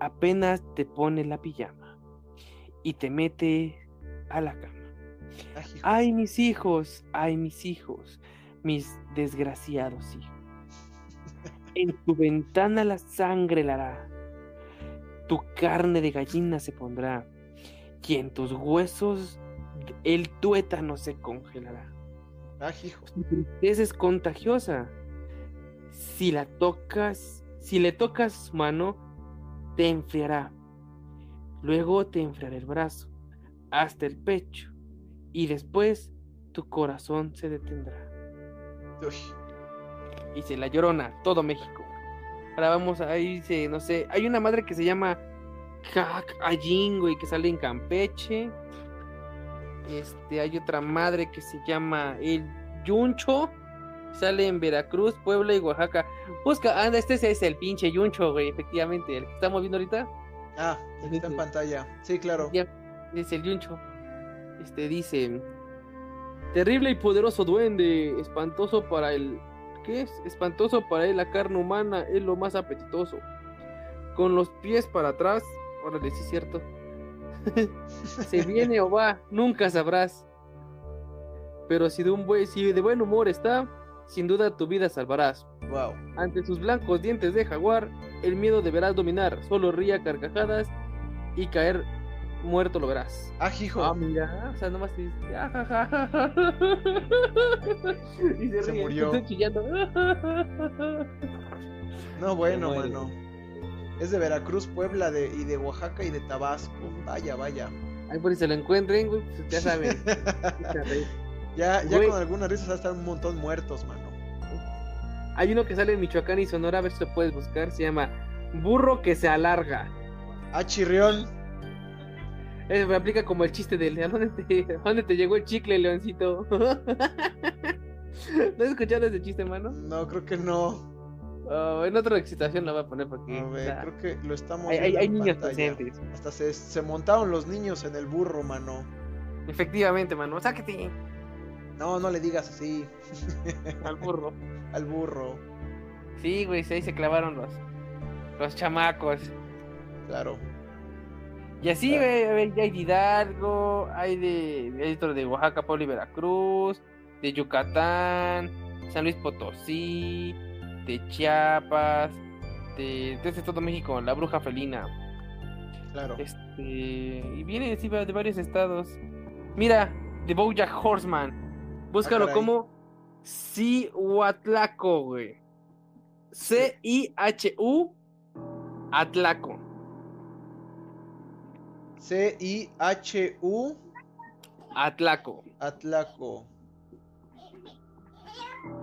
S2: apenas te pone la pijama y te mete a la cama. Ay, mis hijos, ay, mis hijos, mis desgraciados hijos. (laughs) En tu ventana la sangre la hará, tu carne de gallina se pondrá, y en tus huesos el tuétano se congelará.
S1: Ay, hijo.
S2: es contagiosa si la tocas, si le tocas su mano, te enfriará. Luego te enfriará el brazo, hasta el pecho, y después tu corazón se detendrá. Y se la llorona, todo México. Ahora vamos a dice, no sé, hay una madre que se llama Cac Allín, güey, que sale en Campeche. Este, hay otra madre que se llama El Yuncho Sale en Veracruz, Puebla y Oaxaca. Busca, anda, este es el pinche Yuncho, güey, efectivamente. El que estamos viendo ahorita.
S1: Ah, está en pantalla. Sí, claro.
S2: Ya, es el Yuncho. Este dice: Terrible y poderoso duende, espantoso para el. ¿Qué es? Espantoso para él, la carne humana es lo más apetitoso. Con los pies para atrás, órale, sí es cierto. (laughs) Se viene o va, nunca sabrás. Pero si de un buen, si de buen humor está, sin duda tu vida salvarás.
S1: Wow.
S2: Ante sus blancos dientes de jaguar, el miedo deberás dominar. Solo ría carcajadas y caer muerto lo verás.
S1: Ah, hijo.
S2: Ah, mira, o sea, nomás te dice, ah, (laughs) y se,
S1: murió. (laughs) no, bueno, mano. Es de Veracruz, Puebla de, y de Oaxaca y de Tabasco. Vaya, vaya.
S2: Ahí por si se lo encuentren, pues ya saben. (laughs)
S1: Ya, ya con algunas risas hasta un montón muertos, mano.
S2: Hay uno que sale en Michoacán y Sonora, a ver si lo puedes buscar. Se llama Burro que se alarga.
S1: Ah, chirrión.
S2: Eh, me aplica como el chiste de ¿A dónde te, dónde te llegó el chicle, leoncito? (laughs) ¿No has escuchado ese chiste, mano?
S1: No, creo que no.
S2: Oh, en otra excitación lo voy a poner porque.
S1: A ver, creo que lo estamos
S2: hay, viendo hay, hay niños presentes.
S1: Hasta se, se montaron los niños en el burro, mano.
S2: Efectivamente, mano. Sáquete.
S1: No, no le digas así. (laughs)
S2: Al burro.
S1: Al burro.
S2: Sí, güey, ahí se clavaron los, los chamacos.
S1: Claro.
S2: Y así, güey, hay de Hidalgo, hay de, hay otro de Oaxaca, Puebla y Veracruz, de Yucatán, San Luis Potosí, de Chiapas, de, de todo México, la bruja felina.
S1: Claro.
S2: Este, y viene de varios estados. Mira, de Bojack Horseman. Búscalo ah, como Cihuatlaco, güey. C-I-H-U Atlaco.
S1: C-I-H-U
S2: Atlaco.
S1: Atlaco.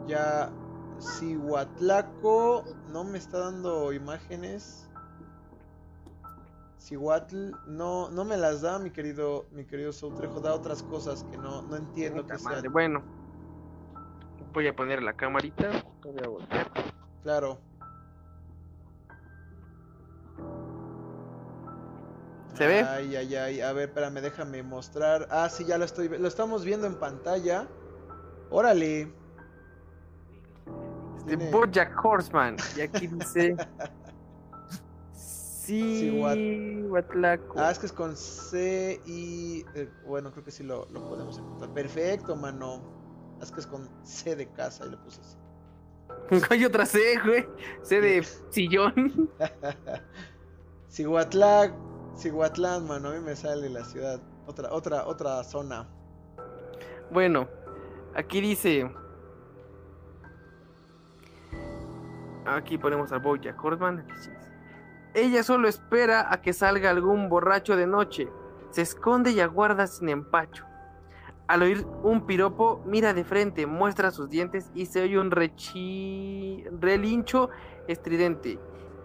S1: Ya Cihuatlaco no me está dando imágenes. Cihuatl no, no me las da, mi querido, mi querido Soutrejo, da otras cosas que no, no entiendo que sean.
S2: Bueno, voy a poner la camarita. Voy a voltear.
S1: Claro.
S2: ¿Se ve?
S1: Ay, ay, ay. A ver, espérame, déjame mostrar. Ah, sí, ya lo estoy. Lo estamos viendo en pantalla. Órale.
S2: Este,
S1: Tiene-
S2: Bojack Horseman. Y aquí dice. (laughs) Sí, Huatlaco.
S1: Ah, es que es con C y. eh, bueno, creo que sí lo, lo podemos encontrar. Perfecto, mano. Es que es con C de casa y le puse así.
S2: Hay otra C, güey. C de (laughs) sillón.
S1: Cihuatlán, Cihuatlán, mano. A mí me sale la ciudad. Otra, otra, otra zona.
S2: Bueno, aquí dice. Aquí ponemos a Bojack Horseman. aquí sí Ella solo espera a que salga algún borracho de noche. Se esconde y aguarda sin empacho. Al oír un piropo, mira de frente, muestra sus dientes y se oye un rechi... relincho estridente.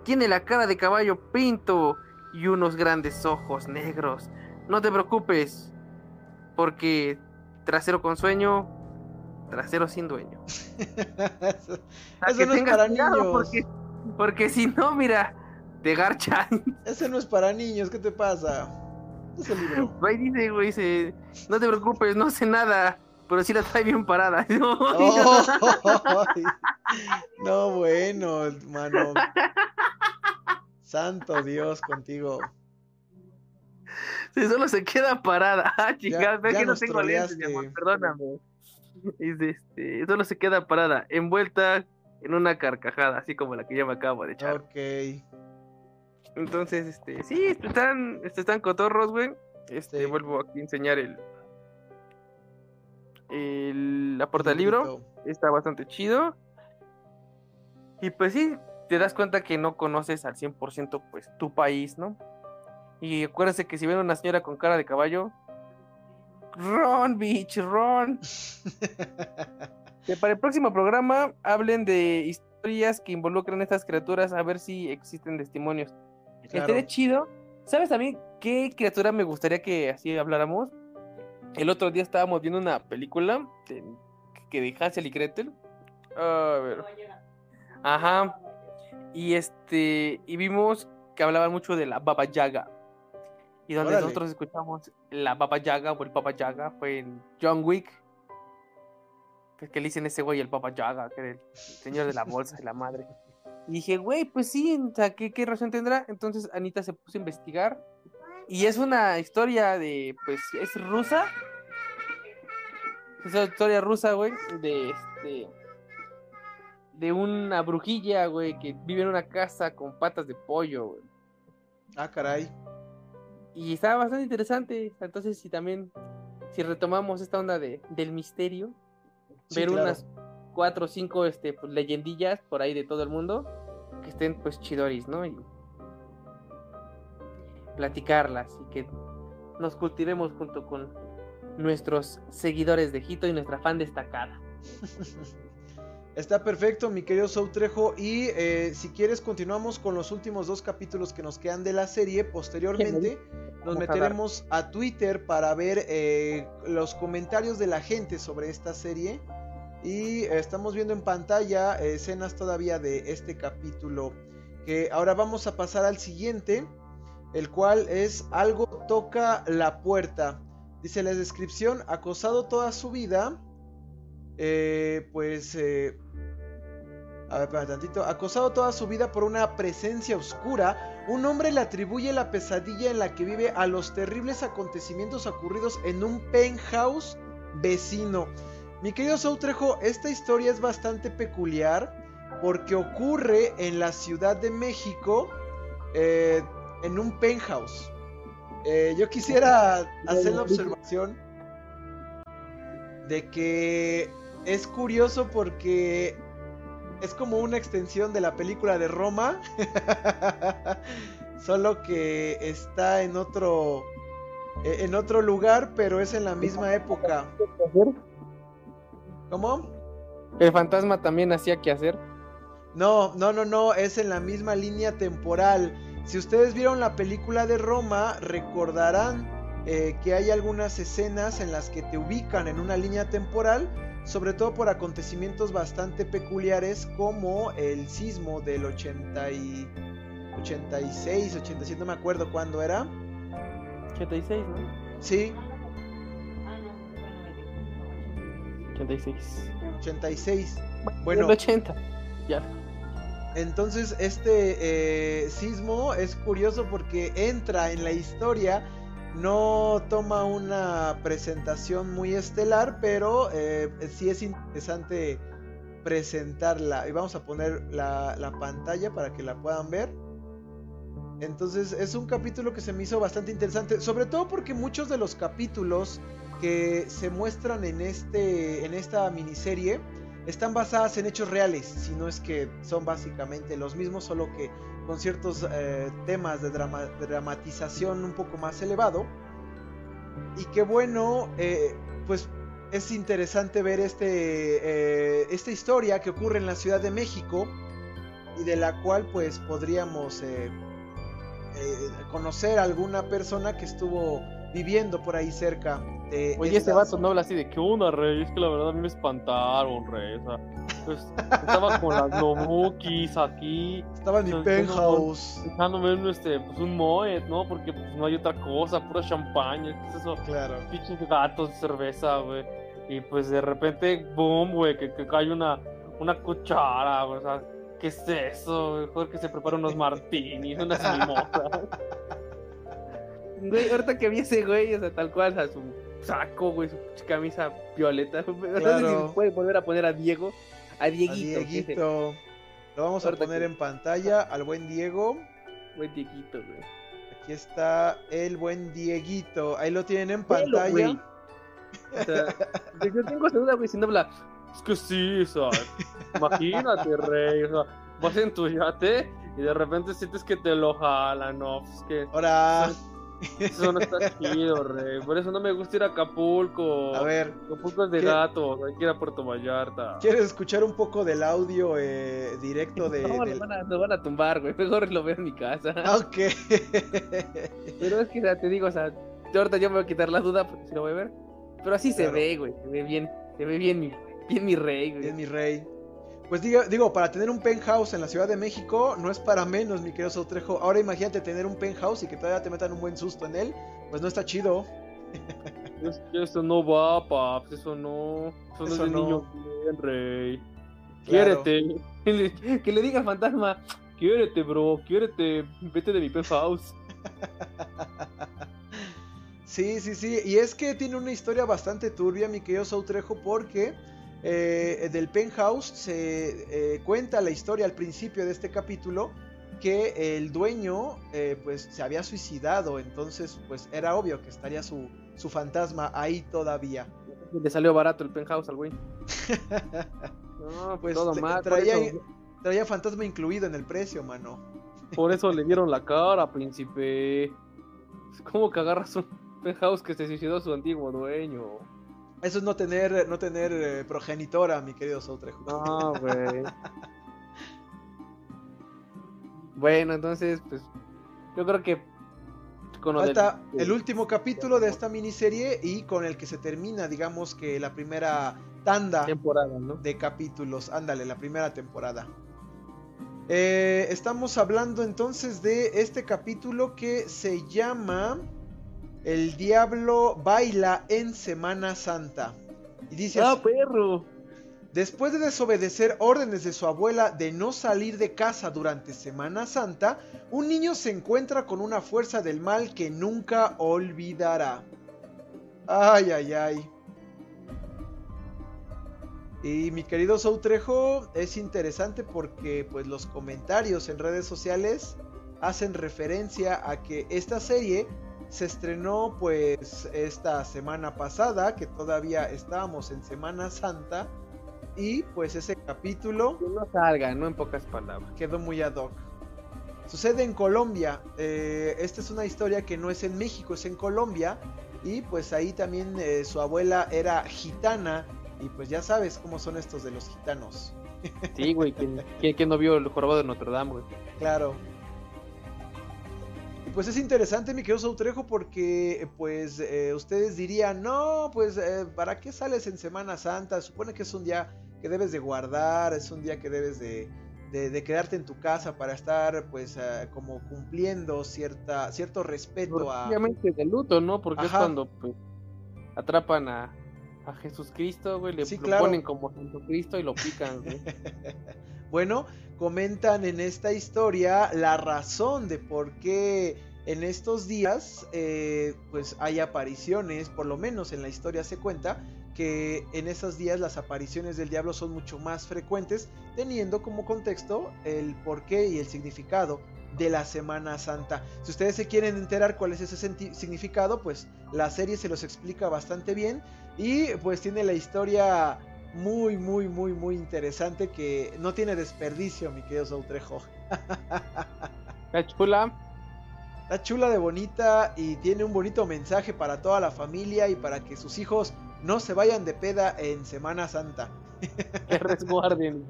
S2: Tiene la cara de caballo pinto y unos grandes ojos negros. No te preocupes, porque trasero con sueño, trasero sin dueño. (laughs)
S1: eso eso no es
S2: tengas
S1: para
S2: cuidado,
S1: niños.
S2: Porque, porque si no, mira, te garchan. (laughs)
S1: Ese no es para niños. ¿Qué te pasa? Es el libro.
S2: Ahí dice, güey, dice, no te preocupes, no sé nada, pero sí la trae bien parada. (laughs) No, (laughs)
S1: Oh, no, bueno, mano. Santo Dios contigo.
S2: solo se queda parada. Ah,
S1: Ya-
S2: chicas, ve
S1: ya
S2: que no tengo lentes, mi
S1: troleaste.
S2: amor, perdóname. Dice, este, solo se queda parada, envuelta en una carcajada, así como la que yo me acabo de echar.
S1: Ok.
S2: Entonces, este, sí, están, están cotorros, güey. Este,
S1: Sí.
S2: vuelvo aquí a enseñar el, el la porta del libro. Está bastante chido. Y pues sí, te das cuenta que no conoces al 100% pues tu país, ¿no? Y acuérdense que si ven una señora con cara de caballo, run, bitch, run. (laughs) Que para el próximo programa hablen de historias que involucran a estas criaturas, a ver si existen testimonios.
S1: Claro.
S2: Estaría chido. ¿Sabes a mí qué criatura me gustaría que así habláramos? El otro día estábamos viendo una película de, que de Hansel y Gretel. A ver. Ajá. Y este. Y vimos que hablaban mucho de la Baba Yaga. Y donde
S1: Órale.
S2: nosotros escuchamos la Baba Yaga o el Baba Yaga fue en John Wick. Que, que le dicen ese güey el Baba Yaga, que era el señor de la bolsa y la madre. Y dije, güey, pues sí, o sea, ¿qué, ¿qué razón tendrá? Entonces Anita se puso a investigar. Y es una historia de, pues, es rusa. Es una historia rusa, güey, de este. De una brujilla, güey, que vive en una casa con patas de pollo, güey.
S1: Ah, caray.
S2: Y estaba bastante interesante. Entonces, si también, si retomamos esta onda de, del misterio,
S1: Sí,
S2: ver
S1: claro.
S2: unas cuatro o cinco este, pues, leyendillas por ahí de todo el mundo que estén pues chidoris, ¿no? Y platicarlas y que nos cultivemos junto con nuestros seguidores de Hito y nuestra fan destacada. (laughs)
S1: Está perfecto, mi querido Soutrejo. Y eh, si quieres, continuamos con los últimos dos capítulos que nos quedan de la serie. Posteriormente, (laughs) nos
S2: a
S1: meteremos a, Twitter para ver eh, los comentarios de la gente sobre esta serie. Y estamos viendo en pantalla escenas todavía de este capítulo. Que ahora vamos a pasar al siguiente, el cual es Algo toca la puerta. Dice la descripción, acosado toda su vida. eh, pues eh, a ver, espérame tantito. Acosado toda su vida por una presencia oscura, un hombre le atribuye la pesadilla en la que vive a los terribles acontecimientos ocurridos en un penthouse vecino. Mi querido Soutrejo, esta historia es bastante peculiar porque ocurre en la Ciudad de México eh, en un penthouse. Eh, yo quisiera hacer la observación de que es curioso porque es como una extensión de la película de Roma, (laughs) solo que está en otro eh, en otro lugar, pero es en la misma época. ¿Cómo?
S2: ¿El fantasma también hacía que hacer?
S1: No, no, no, no, es en la misma línea temporal. Si ustedes vieron la película de Roma, recordarán eh, que hay algunas escenas en las que te ubican en una línea temporal, sobre todo por acontecimientos bastante peculiares como el sismo del 80 y 86, 87, no me acuerdo cuándo era.
S2: 86, ¿no?
S1: Sí.
S2: 86.
S1: 86.
S2: Bueno, el 80. Ya.
S1: Entonces este eh, sismo es curioso porque entra en la historia, no toma una presentación muy estelar, pero eh, sí es interesante presentarla. Y vamos a poner la, la, pantalla para que la puedan ver. Entonces es un capítulo que se me hizo bastante interesante, sobre todo porque muchos de los capítulos que se muestran en, este, en esta miniserie están basadas en hechos reales, si no es que son básicamente los mismos, solo que con ciertos eh, temas de dramatización un poco más elevado. Y qué bueno, eh, pues es interesante ver este, eh, esta historia que ocurre en la Ciudad de México y de la cual pues podríamos conocer a alguna persona que estuvo viviendo por ahí cerca
S2: Oye, ese vato no habla así de que una rey, es que la verdad a mí me espantaron, rey. O sea, pues, estaba con las Nobukis aquí.
S1: Estaba en mi penthouse.
S2: Dejándome un, este, pues, un Moet, ¿no? Porque pues, no hay otra cosa, pura champaña. ¿Qué es eso?
S1: Claro.
S2: Pinches gatos, cerveza, güey. Y pues de repente, boom, güey, que, que cae una, una cuchara, güey. O sea, ¿qué es eso? Mejor que se prepara unos (laughs) martinis, unas mimosas. Güey, ahorita que vi ese güey, o sea, tal cual, a su saco, güey, su camisa violeta. (laughs) No sé si volver a poner a Diego. A Dieguito.
S1: A Dieguito. Lo vamos a poner en pantalla al buen Diego.
S2: Buen Dieguito, güey.
S1: Aquí está el buen Dieguito. Ahí lo tienen en pantalla.
S2: o sea, (laughs) yo tengo esa duda, güey, si no habla. Es que sí, o sea, imagínate, rey. O sea, vas en tu yate y de repente sientes que te lo jalan, ¿no? Es que.
S1: Ahora.
S2: Eso no está (laughs) chido, rey. Por eso no me gusta ir a Acapulco.
S1: A ver.
S2: Acapulco es de gato, hay que ir a Puerto Vallarta.
S1: ¿Quieres escuchar un poco del audio eh, directo de.?
S2: No,
S1: del...
S2: Van a, nos van a tumbar, güey. Mejor lo veo en mi casa. (laughs)
S1: Ok.
S2: Pero es que, te digo, o sea, ahorita yo me voy a quitar la duda porque si lo voy a ver. Pero así se ve, güey. Se ve bien. Se ve bien mi, bien mi rey, güey.
S1: Bien mi rey. Pues digo, digo, para tener un penthouse en la Ciudad de México no es para menos, mi querido Sautrejo. Ahora imagínate tener un penthouse y que todavía te metan un buen susto en él. Pues no está chido.
S2: eso no va, paps, eso no. Eso, no es de niño bien, rey. Quiérete. (laughs) Que le diga al fantasma, quiérete, bro, quiérete, vete de mi penthouse. (laughs)
S1: Sí, sí, sí. Y es que tiene una historia bastante turbia, mi querido Sautrejo, porque eh, del penthouse se eh, cuenta la historia al principio de este capítulo que el dueño eh, pues se había suicidado, entonces pues era obvio que estaría su, su fantasma ahí todavía.
S2: Le salió barato el penthouse al güey. (laughs)
S1: no, pues todo mal. Traía, traía fantasma incluido en el precio, mano.
S2: Por eso le dieron la (laughs) cara, príncipe. ¿Cómo que agarras un penthouse que se suicidó su antiguo dueño?
S1: Eso es no tener, no tener eh, progenitora, mi querido Soutrejo.
S2: No, güey. bueno, entonces, pues, yo creo que
S1: con Falta el último capítulo de esta miniserie y con el que se termina, digamos que la primera tanda
S2: temporada, ¿no?
S1: de capítulos. Ándale, la primera temporada. Eh, estamos hablando entonces de este capítulo que se llama el diablo baila en Semana Santa. Y dice
S2: ¡Ah, perro!
S1: Después de desobedecer órdenes de su abuela de no salir de casa durante Semana Santa, un niño se encuentra con una fuerza del mal que nunca olvidará. Ay, ay, ay. Y mi querido Soutrejo, es interesante porque pues los comentarios en redes sociales hacen referencia a que esta serie se estrenó pues esta semana pasada, que todavía estábamos en Semana Santa, y pues ese capítulo...
S2: Que no salga, no en pocas palabras.
S1: Quedó muy ad hoc. Sucede en Colombia, eh, esta es una historia que no es en México, es en Colombia, y pues ahí también eh, su abuela era gitana Y pues ya sabes cómo son estos de los gitanos.
S2: Sí, güey, ¿quién, no vio el jorobado de Notre Dame, güey?
S1: Claro. Pues es interesante, mi querido Sautrejo, porque pues eh, ustedes dirían, no, pues eh, ¿para qué sales en Semana Santa? Supone que es un día que debes de guardar, es un día que debes de, de, quedarte en tu casa para estar pues eh, como cumpliendo cierta cierto respeto a
S2: obviamente de luto no porque es cuando pues, atrapan a, a Jesucristo güey le lo ponen como Jesucristo y lo pican güey. (laughs)
S1: bueno comentan en esta historia la razón de por qué en estos días eh, pues hay apariciones por lo menos en la historia se cuenta que en esos días las apariciones del diablo son mucho más frecuentes, teniendo como contexto el porqué y el significado de la Semana Santa. Si ustedes se quieren enterar cuál es ese significado, pues la serie se los explica bastante bien y pues tiene la historia muy, muy, muy, muy interesante que no tiene desperdicio, mi querido Sautrejo. (laughs)
S2: Está chula.
S1: Está chula de bonita y tiene un bonito mensaje para toda la familia y para que sus hijos no se vayan de peda en Semana Santa. (laughs)
S2: que resguarden.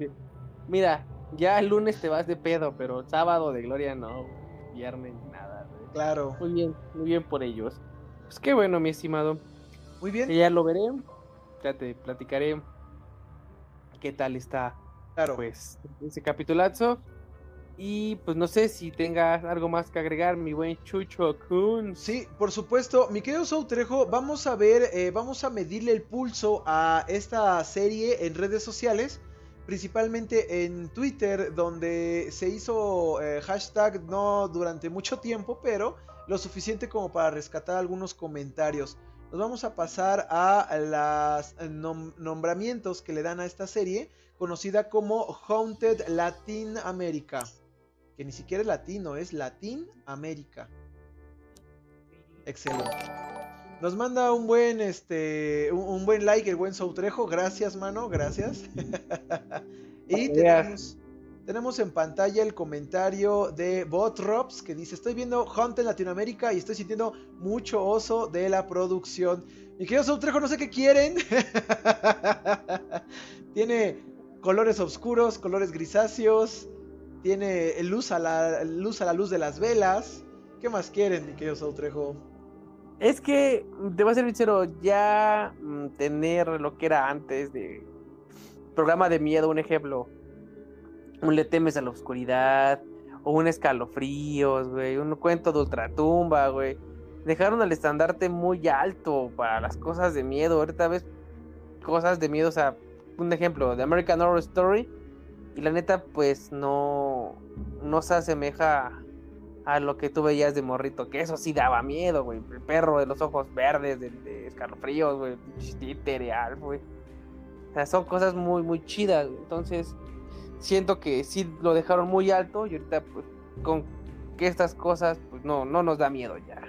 S2: Mira, ya el lunes te vas de pedo, pero sábado de gloria no, viernes nada.
S1: Claro.
S2: Muy bien, muy bien por ellos. Pues qué bueno, mi estimado.
S1: Muy bien.
S2: Ya lo veré. Ya te platicaré qué tal está.
S1: Claro.
S2: Pues ese capitulazo. Y pues no sé si tengas algo más que agregar, mi buen Chucho Kun.
S1: Sí, por supuesto. Mi querido Soutrejo, vamos a ver, eh, vamos a medirle el pulso a esta serie en redes sociales. Principalmente en Twitter, donde se hizo eh, hashtag no durante mucho tiempo, pero lo suficiente como para rescatar algunos comentarios. Nos vamos a pasar a los nombramientos que le dan a esta serie, conocida como Haunted Latin America que ni siquiera es latino, es Latin América. Excelente. Nos manda un buen este un, buen like el buen Soutrejo, gracias mano, gracias. (laughs) y tenemos, tenemos en pantalla el comentario de Botrops que dice, estoy viendo Hunt en Latinoamérica y estoy sintiendo mucho oso de la producción. Mi querido Soutrejo, no sé qué quieren. (laughs) Tiene colores oscuros, colores grisáceos, tiene luz a la luz a la luz de las velas. ¿Qué más quieren, mi querido Sautrejo?
S2: Es que, te voy a ser sincero, ya mm, tener lo que era antes de programa de miedo, un ejemplo, un le temes a la oscuridad, o un escalofríos, güey, un cuento de ultratumba, güey. Dejaron el estandarte muy alto para las cosas de miedo. Ahorita ves cosas de miedo, o sea, un ejemplo, de American Horror Story y la neta, pues no, no se asemeja a lo que tú veías de morrito, que eso sí daba miedo, güey. El perro de los ojos verdes, de, escalofríos, güey. Títereal, güey. O sea, son cosas muy, muy chidas. Entonces, siento que sí lo dejaron muy alto y ahorita, pues, con que estas cosas, pues no, no nos da miedo ya.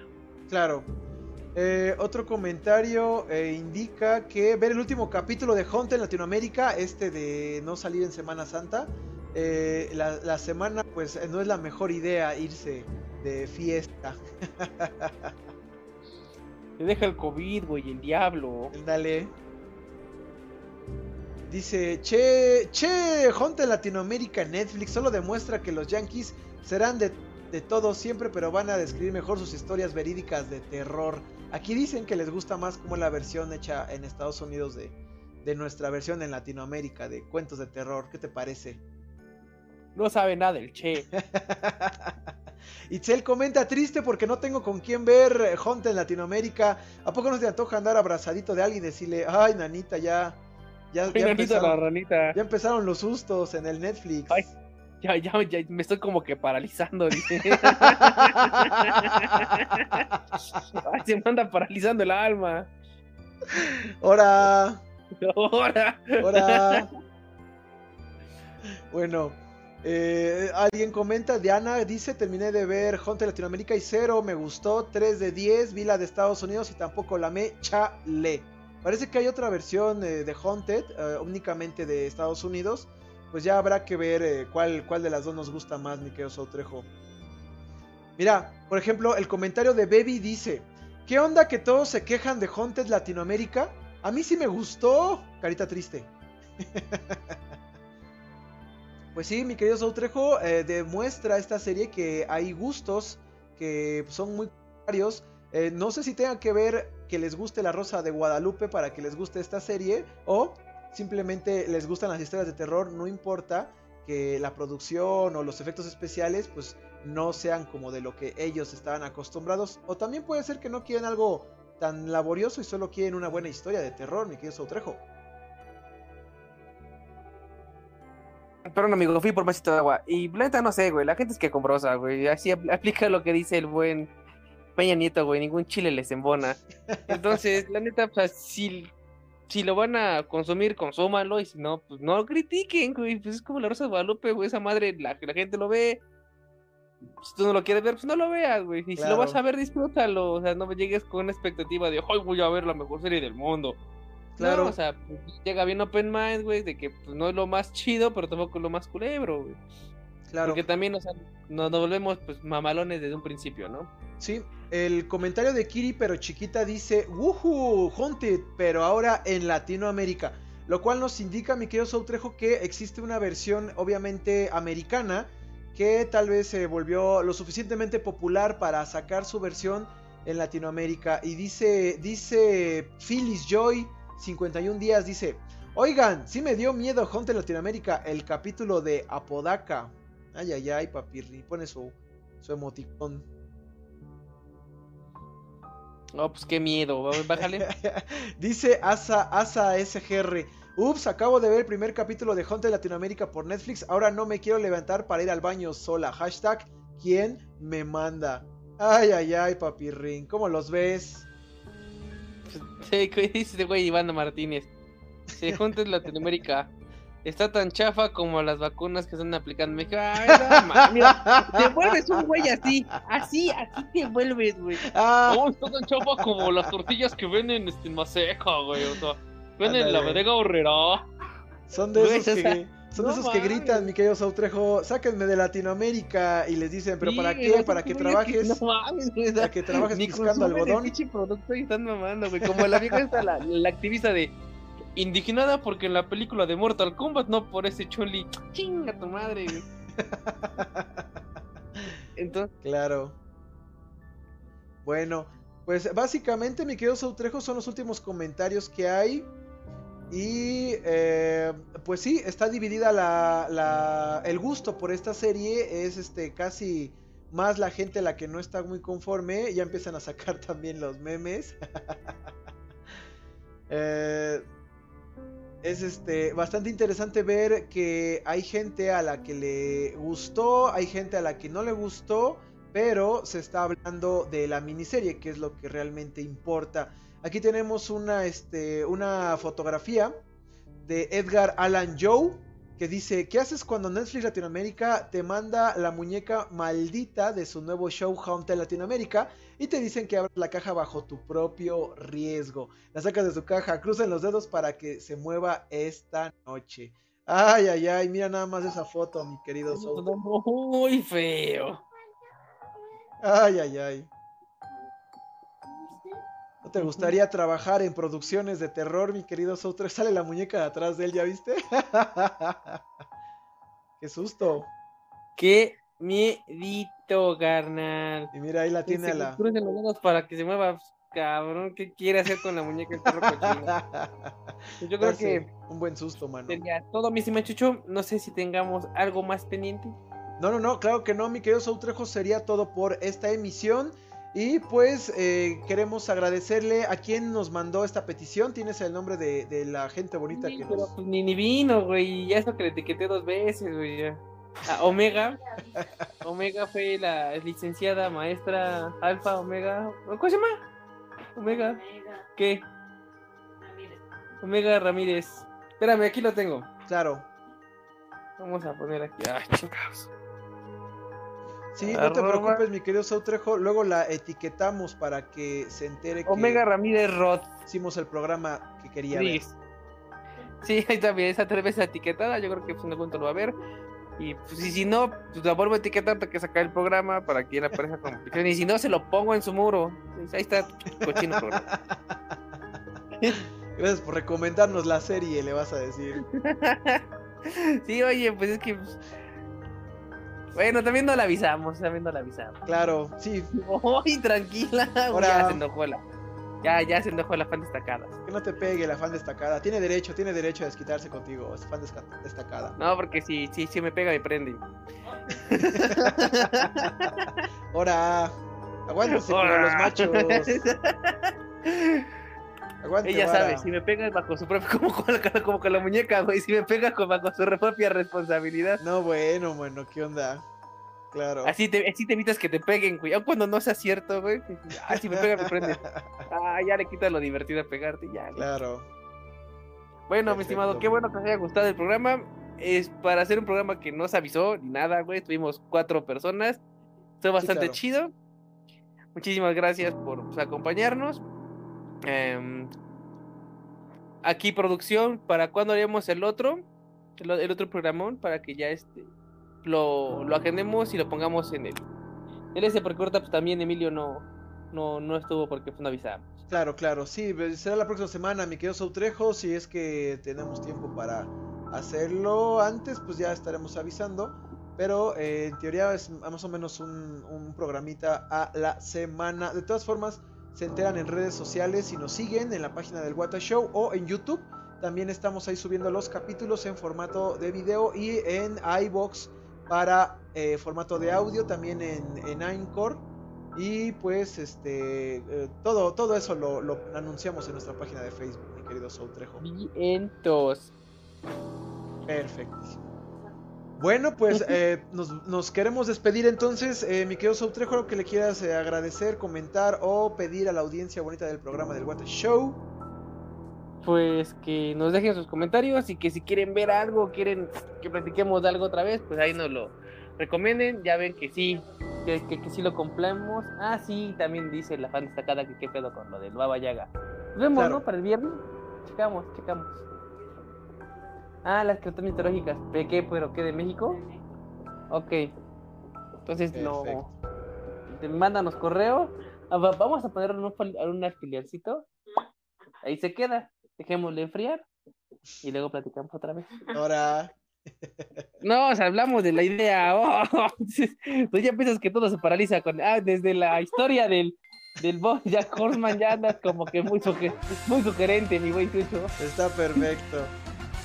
S1: Claro. Eh, otro comentario eh, indica que ver el último capítulo de Hunt en Latinoamérica, este de no salir en Semana Santa, eh, la, semana pues no es la mejor idea irse de fiesta. (laughs)
S2: Te deja el COVID, güey, el diablo.
S1: Dale. Dice, che, che, Hunt en Latinoamérica Netflix solo demuestra que los Yankees serán de, de todo siempre, pero van a describir mejor sus historias verídicas de terror. Aquí dicen que les gusta más como la versión hecha en Estados Unidos de, nuestra versión en Latinoamérica de cuentos de terror. ¿Qué te parece?
S2: No sabe nada del Che. (laughs)
S1: Itzel comenta triste porque no tengo con quién ver Hunt en Latinoamérica. ¿A poco no te antoja andar abrazadito de alguien y decirle, ay, nanita, ya. Ya,
S2: ya, empezaron,
S1: ya empezaron los sustos en el Netflix.
S2: Ya, ya, ya, me estoy como que paralizando, dice. (laughs) se me anda paralizando el alma.
S1: ¡Hora!
S2: ¡Hora!
S1: ¡Hora! Bueno, eh, alguien comenta, Diana dice, terminé de ver Hunter Latinoamérica y cero, me gustó, 3 de 10, vi la de Estados Unidos y tampoco la me chale. Parece que hay otra versión eh, de Haunted, eh, únicamente de Estados Unidos, pues ya habrá que ver eh, cuál, cuál de las dos nos gusta más, mi querido Sautrejo. Mira, por ejemplo, el comentario de Baby dice: ¿Qué onda que todos se quejan de Haunted Latinoamérica? A mí sí me gustó. Carita triste. (laughs) pues sí, mi querido Sautrejo, demuestra esta serie que hay gustos que son muy varios. Eh, no sé si tenga que ver que les guste La Rosa de Guadalupe para que les guste esta serie o simplemente les gustan las historias de terror, no importa que la producción o los efectos especiales pues no sean como de lo que ellos estaban acostumbrados o también puede ser que no quieren algo tan laborioso y solo quieren una buena historia de terror, mi querido Sautrejo.
S2: Perdón, amigo, fui por vasito de agua. Y planta no sé, güey. La gente es que comprosa, güey. Así aplica lo que dice el buen Peña Nieto, güey. Ningún chile les embona. Entonces, la neta, pues, si, si lo van a consumir, consúmanlo. Y si no, pues no lo critiquen, güey. Pues es como la Rosa de Guadalupe, güey. Esa madre, la, la gente lo ve. Si tú no lo quieres ver, pues no lo veas, güey. Y si lo vas a ver, disfrútalo. O sea, no me llegues con una expectativa de, hoy voy a ver la mejor serie del mundo. Claro. o sea, pues, llega bien open mind, güey, de que pues, no es lo más chido, pero tampoco es lo más culebro, güey. Claro. Porque también o sea, nos, volvemos pues mamalones desde un principio, ¿no?
S1: Sí, el comentario de Kiri, pero chiquita, dice, ¡Woohoo! Haunted, pero ahora en Latinoamérica. Lo cual nos indica, mi querido Soutrejo, que existe una versión, obviamente, americana, que tal vez se volvió lo suficientemente popular para sacar su versión en Latinoamérica. Y dice, dice Phyllis Joy 51 días dice, oigan, sí me dio miedo Hunter Latinoamérica, el capítulo de Apodaca. Ay, ay, ay, papirri, pone su, su emoticón.
S2: No, pues qué miedo, bájale. (laughs)
S1: dice Asa, Asa SGR. Ups, acabo de ver el primer capítulo de Hunter Latinoamérica por Netflix. Ahora no me quiero levantar para ir al baño sola. Hashtag, ¿quién me manda? Ay, ay, ay, papirrín. ¿Cómo los ves?
S2: Sí, (laughs) dice güey Ivana Martínez. Se junta en Latinoamérica. Está tan chafa como las vacunas que están aplicando. Me dijo, ay, no, mira, te vuelves un güey así, así, así te vuelves, güey. Ah. Oh, está tan chafa como las tortillas que venden este, en Maseca, güey. O sea, venden la bodega horrera.
S1: Son de esos que... Son esos que gritan, mi querido Sautrejo, sáquenme de Latinoamérica y les dicen, pero ¿para qué? ¿Para que trabajes? No mames, Para que trabajes buscando algodón.
S2: producto y están mamando, güey. Como la vieja esta, la, la, activista de indignada porque en la película de Mortal Kombat no por ese choli. Chinga tu madre, güey. (laughs)
S1: Entonces. Claro. Bueno, pues básicamente, mi querido Sautrejo, son los últimos comentarios que hay. Y eh, pues sí, está dividida la, el gusto por esta serie. Es este casi más la gente la que no está muy conforme. Ya empiezan a sacar (laughs) también los memes. (laughs) Eh, es este bastante interesante ver que hay gente a la que le gustó, hay gente a la que no le gustó, pero se está hablando de la miniserie, que es lo que realmente importa. Aquí tenemos una, este, una fotografía de Edgar Allan Joe que dice, ¿qué haces cuando Netflix Latinoamérica te manda la muñeca maldita de su nuevo show Haunted Latinoamérica y te dicen que abras la caja bajo tu propio riesgo? La sacas de su caja, crucen los dedos para que se mueva esta noche. Ay, ay, ay, mira nada más esa foto, mi querido Soul.
S2: Muy feo.
S1: Ay, ay, ay. ¿No te gustaría trabajar en producciones de terror, mi querido Souter? Sale la muñeca de atrás de él, ¿ya viste? (laughs) ¡Qué susto!
S2: ¡Qué miedito, carnal!
S1: Y mira, ahí la tiene a la...
S2: los para que se mueva, cabrón. ¿Qué quiere hacer con la muñeca el perro cochino? Pues (laughs) yo creo que...
S1: Un buen susto, mano.
S2: Sería todo, mi Chucho. No sé si tengamos algo más pendiente.
S1: No, no, no, claro que no, mi querido Soutrejo. Sería todo por esta emisión. Y pues eh, queremos agradecerle a quien nos mandó esta petición. Tienes el nombre de, la gente bonita que
S2: pero Pues ni, ni vino, güey. Ya eso que le etiqueté dos veces, güey. Omega. Omega fue la licenciada maestra Alfa Omega. ¿Cómo se llama? Omega. ¿Qué? Omega Ramírez. Espérame, aquí lo tengo.
S1: Claro.
S2: Vamos a poner aquí. Ay, chingados.
S1: Sí, no te preocupes, mi querido Sautrejo. Luego la etiquetamos para que se entere que.
S2: Omega Ramírez Roth.
S1: Hicimos el programa que quería ver.
S2: Sí, ahí también esa tres veces etiquetada. Yo creo que en algún momento lo va a ver. Y pues, si no, pues la vuelvo a etiquetar que sacar el programa para que la pareja con Y si no, se lo pongo en su muro. Ahí está cochino programa. (laughs)
S1: Gracias por recomendarnos la serie, le vas a decir. (laughs)
S2: sí, oye, pues es que. Pues, bueno, también no la avisamos, también no la avisamos.
S1: Claro, sí. (laughs)
S2: Uy, tranquila. Ahora... Ya se enojó la. Ya, ya se enojó la fan destacada.
S1: Que no te pegue la fan destacada. Tiene derecho, tiene derecho a desquitarse contigo, es fan destacada.
S2: No, porque si, si, si me pega me prende. (laughs)
S1: Ahora, aguántese con los machos.
S2: Ella sabe, si me pega bajo su propia, (laughs) como con, la, como con la muñeca, güey, si me pega bajo su propia responsabilidad.
S1: No, bueno, bueno, ¿qué onda? Claro.
S2: Así te, así te evitas que te peguen, güey. cuando no sea cierto, güey. Ah, si me pega, me prende. (laughs) Ah, ya le quita lo divertido a pegarte, ya.
S1: Claro.
S2: Bueno, mi estimado, qué bueno que os haya gustado el programa. Es para hacer un programa que no se avisó ni nada, güey. Tuvimos cuatro personas. Fue bastante chido. Muchísimas gracias por pues, acompañarnos. Em, aquí producción, ¿para cuándo haríamos el otro? El, otro programón para que ya este lo, lo agendemos y lo pongamos en el, ese, porque ahorita pues, también Emilio no, no, no estuvo porque pues, no avisamos.
S1: Claro, claro, sí, será la próxima semana, mi querido Sautrejo, si es que tenemos tiempo para hacerlo antes, pues ya estaremos avisando. Pero eh, en teoría es más o menos un, un programita a la semana. De todas formas, se enteran en redes sociales y nos siguen en la página del Wata Show o en YouTube. También estamos ahí subiendo los capítulos en formato de video y en iBox para eh, formato de audio, también en, en Anchor. Y pues este eh, todo, todo eso lo, lo, anunciamos en nuestra página de Facebook, mi querido Soutrejo.
S2: Vientos.
S1: Perfectísimo. Bueno, pues eh, nos, queremos despedir entonces. Eh, mi querido Soutrejo, algo que le quieras eh, agradecer, comentar o pedir a la audiencia bonita del programa del What Show.
S2: Pues que nos dejen sus comentarios y que si quieren ver algo, quieren que platiquemos de algo otra vez, pues ahí nos lo recomienden. Ya ven que sí, que, que, sí lo compramos. Ah, sí, también dice la fan destacada que qué pedo con lo del Baba Yaga. Nos vemos, ¿no? Para el viernes. Checamos, checamos. Ah, las criaturas mitológicas. ¿De qué? ¿Pero qué? ¿De México? Ok. Entonces, no. Mándanos correo. Ah, vamos a poner un, un. Ahí se queda. Dejémosle enfriar. Y luego platicamos otra vez.
S1: Ahora. (laughs)
S2: No, o sea, hablamos de la idea. (laughs) Oh, pues ya piensas que todo se paraliza con. Ah, desde la historia del, del boss Jack Horseman ya andas como que muy, muy sugerente, mi güey Chucho.
S1: Está perfecto.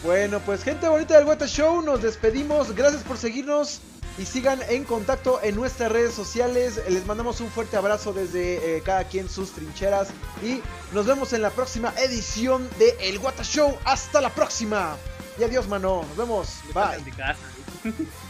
S1: Bueno, pues gente bonita del Weta Show, nos despedimos. Gracias por seguirnos y sigan en contacto en nuestras redes sociales. Les mandamos un fuerte abrazo desde eh, cada quien sus trincheras y nos vemos en la próxima edición de El Wata Show. Hasta la próxima. Y adiós, mano. Nos vemos. Bye.